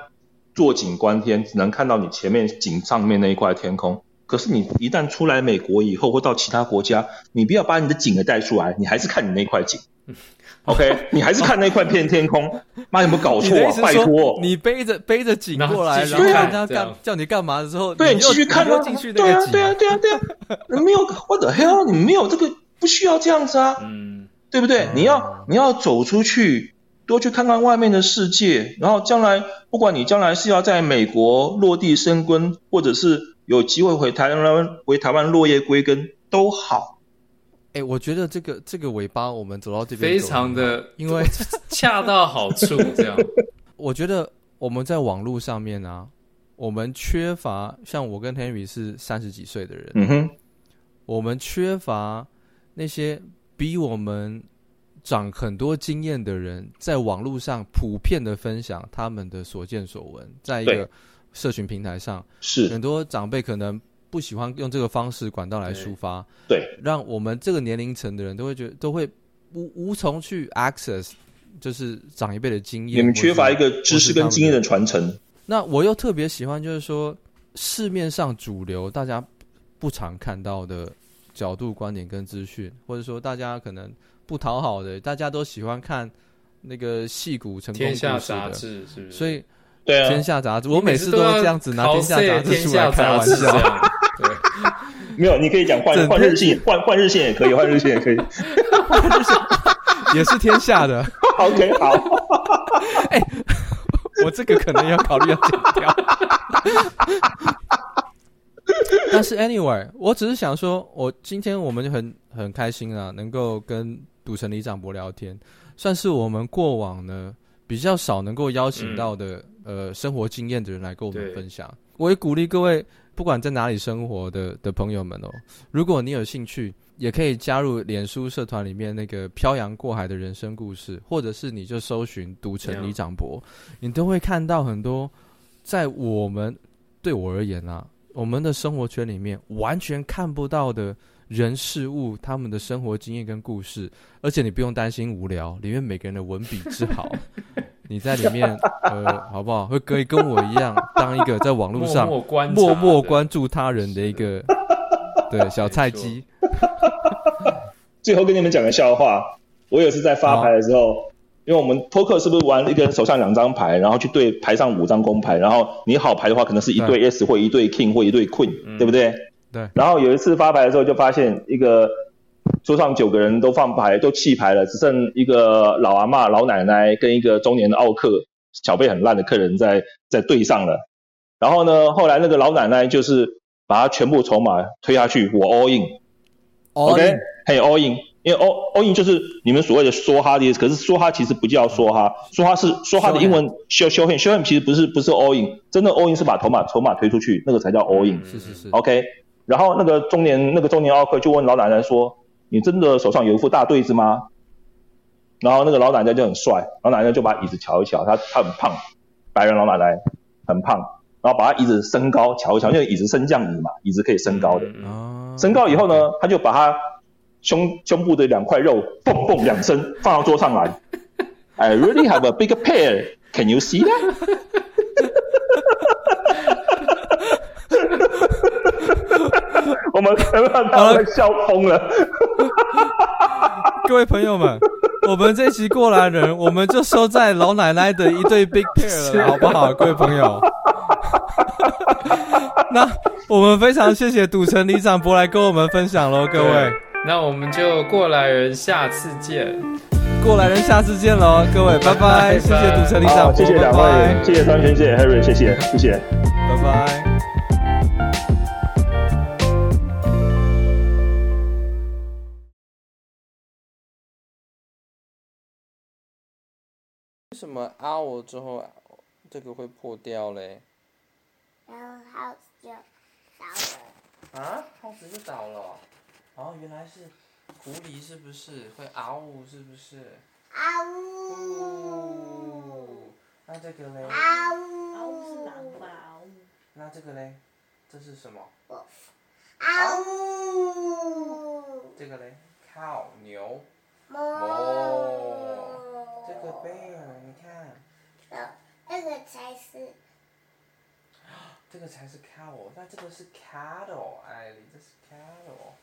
[SPEAKER 1] 坐井观天，只能看到你前面井上面那一块天空。可是你一旦出来美国以后，或到其他国家，你不要把你的景给带出来，你还是看你那块景，OK？你还是看那块片天空，妈有没有搞错啊？拜托，
[SPEAKER 2] 你背着背着景过来，然后人家干叫你干嘛的时候，
[SPEAKER 1] 对，你继续看啊，对啊，对啊，对啊，对啊，没有，What the hell？你没有这个，不需要这样子啊，嗯，对不对？你要你要走出去，多去看看外面的世界，然后将来不管你将来是要在美国落地生根，或者是。有机会回台湾，回台湾落叶归根都好。
[SPEAKER 2] 哎、欸，我觉得这个这个尾巴，我们走到这边
[SPEAKER 3] 非常的，因为 恰到好处。这样，
[SPEAKER 2] 我觉得我们在网络上面啊，我们缺乏像我跟 Henry 是三十几岁的人，嗯哼，我们缺乏那些比我们长很多经验的人，在网络上普遍的分享他们的所见所闻，在一个。社群平台上是很多长辈可能不喜欢用这个方式管道来抒发，
[SPEAKER 1] 对，对，
[SPEAKER 2] 让我们这个年龄层的人都会觉得都会无无从去 access，就是长一辈的经验。
[SPEAKER 1] 你们缺乏一个知识跟经验的传承。
[SPEAKER 2] 那我又特别喜欢，就是说市面上主流大家不常看到的角度、观点跟资讯，或者说大家可能不讨好的，大家都喜欢看那个戏骨成功故事的
[SPEAKER 3] 天下杂志，是不是？
[SPEAKER 2] 所以。
[SPEAKER 1] 对啊，
[SPEAKER 2] 天下杂志，我每次都要这样子拿天下杂志出来开玩笑。对，
[SPEAKER 1] 没有，你可以讲换换日线，换换日线也可以，换日线也可以，
[SPEAKER 2] 换日线也是天下的。
[SPEAKER 1] OK，好。
[SPEAKER 2] 哎、欸，我这个可能要考虑要剪掉。但是 anyway，我只是想说，我今天我们就很很开心啊，能够跟赌城李长博聊天，算是我们过往呢比较少能够邀请到的。嗯呃，生活经验的人来跟我们分享。我也鼓励各位，不管在哪里生活的的朋友们哦，如果你有兴趣，也可以加入脸书社团里面那个漂洋过海的人生故事，或者是你就搜寻赌城李长博，你都会看到很多在我们对我而言啊，我们的生活圈里面完全看不到的人事物，他们的生活经验跟故事，而且你不用担心无聊，里面每个人的文笔之好。你在里面，呃，好不好？会可以跟我一样，当一个在网络上默默关注他人的一个对小菜鸡。
[SPEAKER 1] 最后跟你们讲个笑话，我也是在发牌的时候，因为我们扑克是不是玩一个人手上两张牌，然后去对牌上五张公牌，然后你好牌的话，可能是一对 S 或一对 King 或一对 Queen，对不对？
[SPEAKER 2] 对。
[SPEAKER 1] 然后有一次发牌的时候，就发现一个。桌上九个人都放牌，都弃牌了，只剩一个老阿妈、老奶奶跟一个中年的奥客，小费很烂的客人在在对上了。然后呢，后来那个老奶奶就是把他全部筹码推下去，我 all in，OK，嘿 all in。因为 all all in 就是你们所谓的梭哈的意思，可是梭哈其实不叫梭哈，梭哈是梭哈的英文 show show hand show hand 其实不是不是 all in，真的 all in 是把筹码筹码推出去，那个才叫 all in。
[SPEAKER 2] 是是是。
[SPEAKER 1] OK，然后那个中年那个中年奥克就问老奶奶说：“你真的手上有一副大对子吗？”然后那个老奶奶就很帅，老奶奶就把椅子瞧一瞧，她她很胖，白人老奶奶很胖，然后把她椅子升高瞧一瞧，因为椅子升降椅嘛，椅子可以升高的。
[SPEAKER 2] 哦。
[SPEAKER 1] 升高以后呢，他就把她。胸胸部的两块肉，蹦蹦两声放到桌上来。I really have a big pair. Can you see that？我们他们笑疯了。
[SPEAKER 2] 各位朋友们，我们这期过来人，我们就收在老奶奶的一对 big pair 了，好不好？各位朋友。那我们非常谢谢赌城李长博来跟我们分享喽，各位。
[SPEAKER 3] 那我们就过来人，下次见。
[SPEAKER 2] 过来人，下次见喽，各位，拜拜。谢谢赌城李长，
[SPEAKER 1] 谢谢两位，谢谢张轩，谢谢 Harry，谢谢，谢谢，
[SPEAKER 2] 拜拜。什么 hour 之后这个会破掉嘞？
[SPEAKER 4] 然后 house 就倒了。
[SPEAKER 2] 啊，house 就倒了。哦，原来是狐狸，是不是会嗷呜？是不是？
[SPEAKER 4] 嗷呜。
[SPEAKER 2] 那这个嘞？
[SPEAKER 4] 嗷呜。
[SPEAKER 5] 嗷呜是狼吧？嗷呜。
[SPEAKER 2] 那这个嘞？这是什么？
[SPEAKER 4] 嗷呜。
[SPEAKER 2] 这个嘞？cow 牛。
[SPEAKER 4] 哞。
[SPEAKER 2] 这个 bear，你看。
[SPEAKER 4] 这个才是。
[SPEAKER 2] 这个才是 cow，那这个是 cattle，哎，这是 cattle。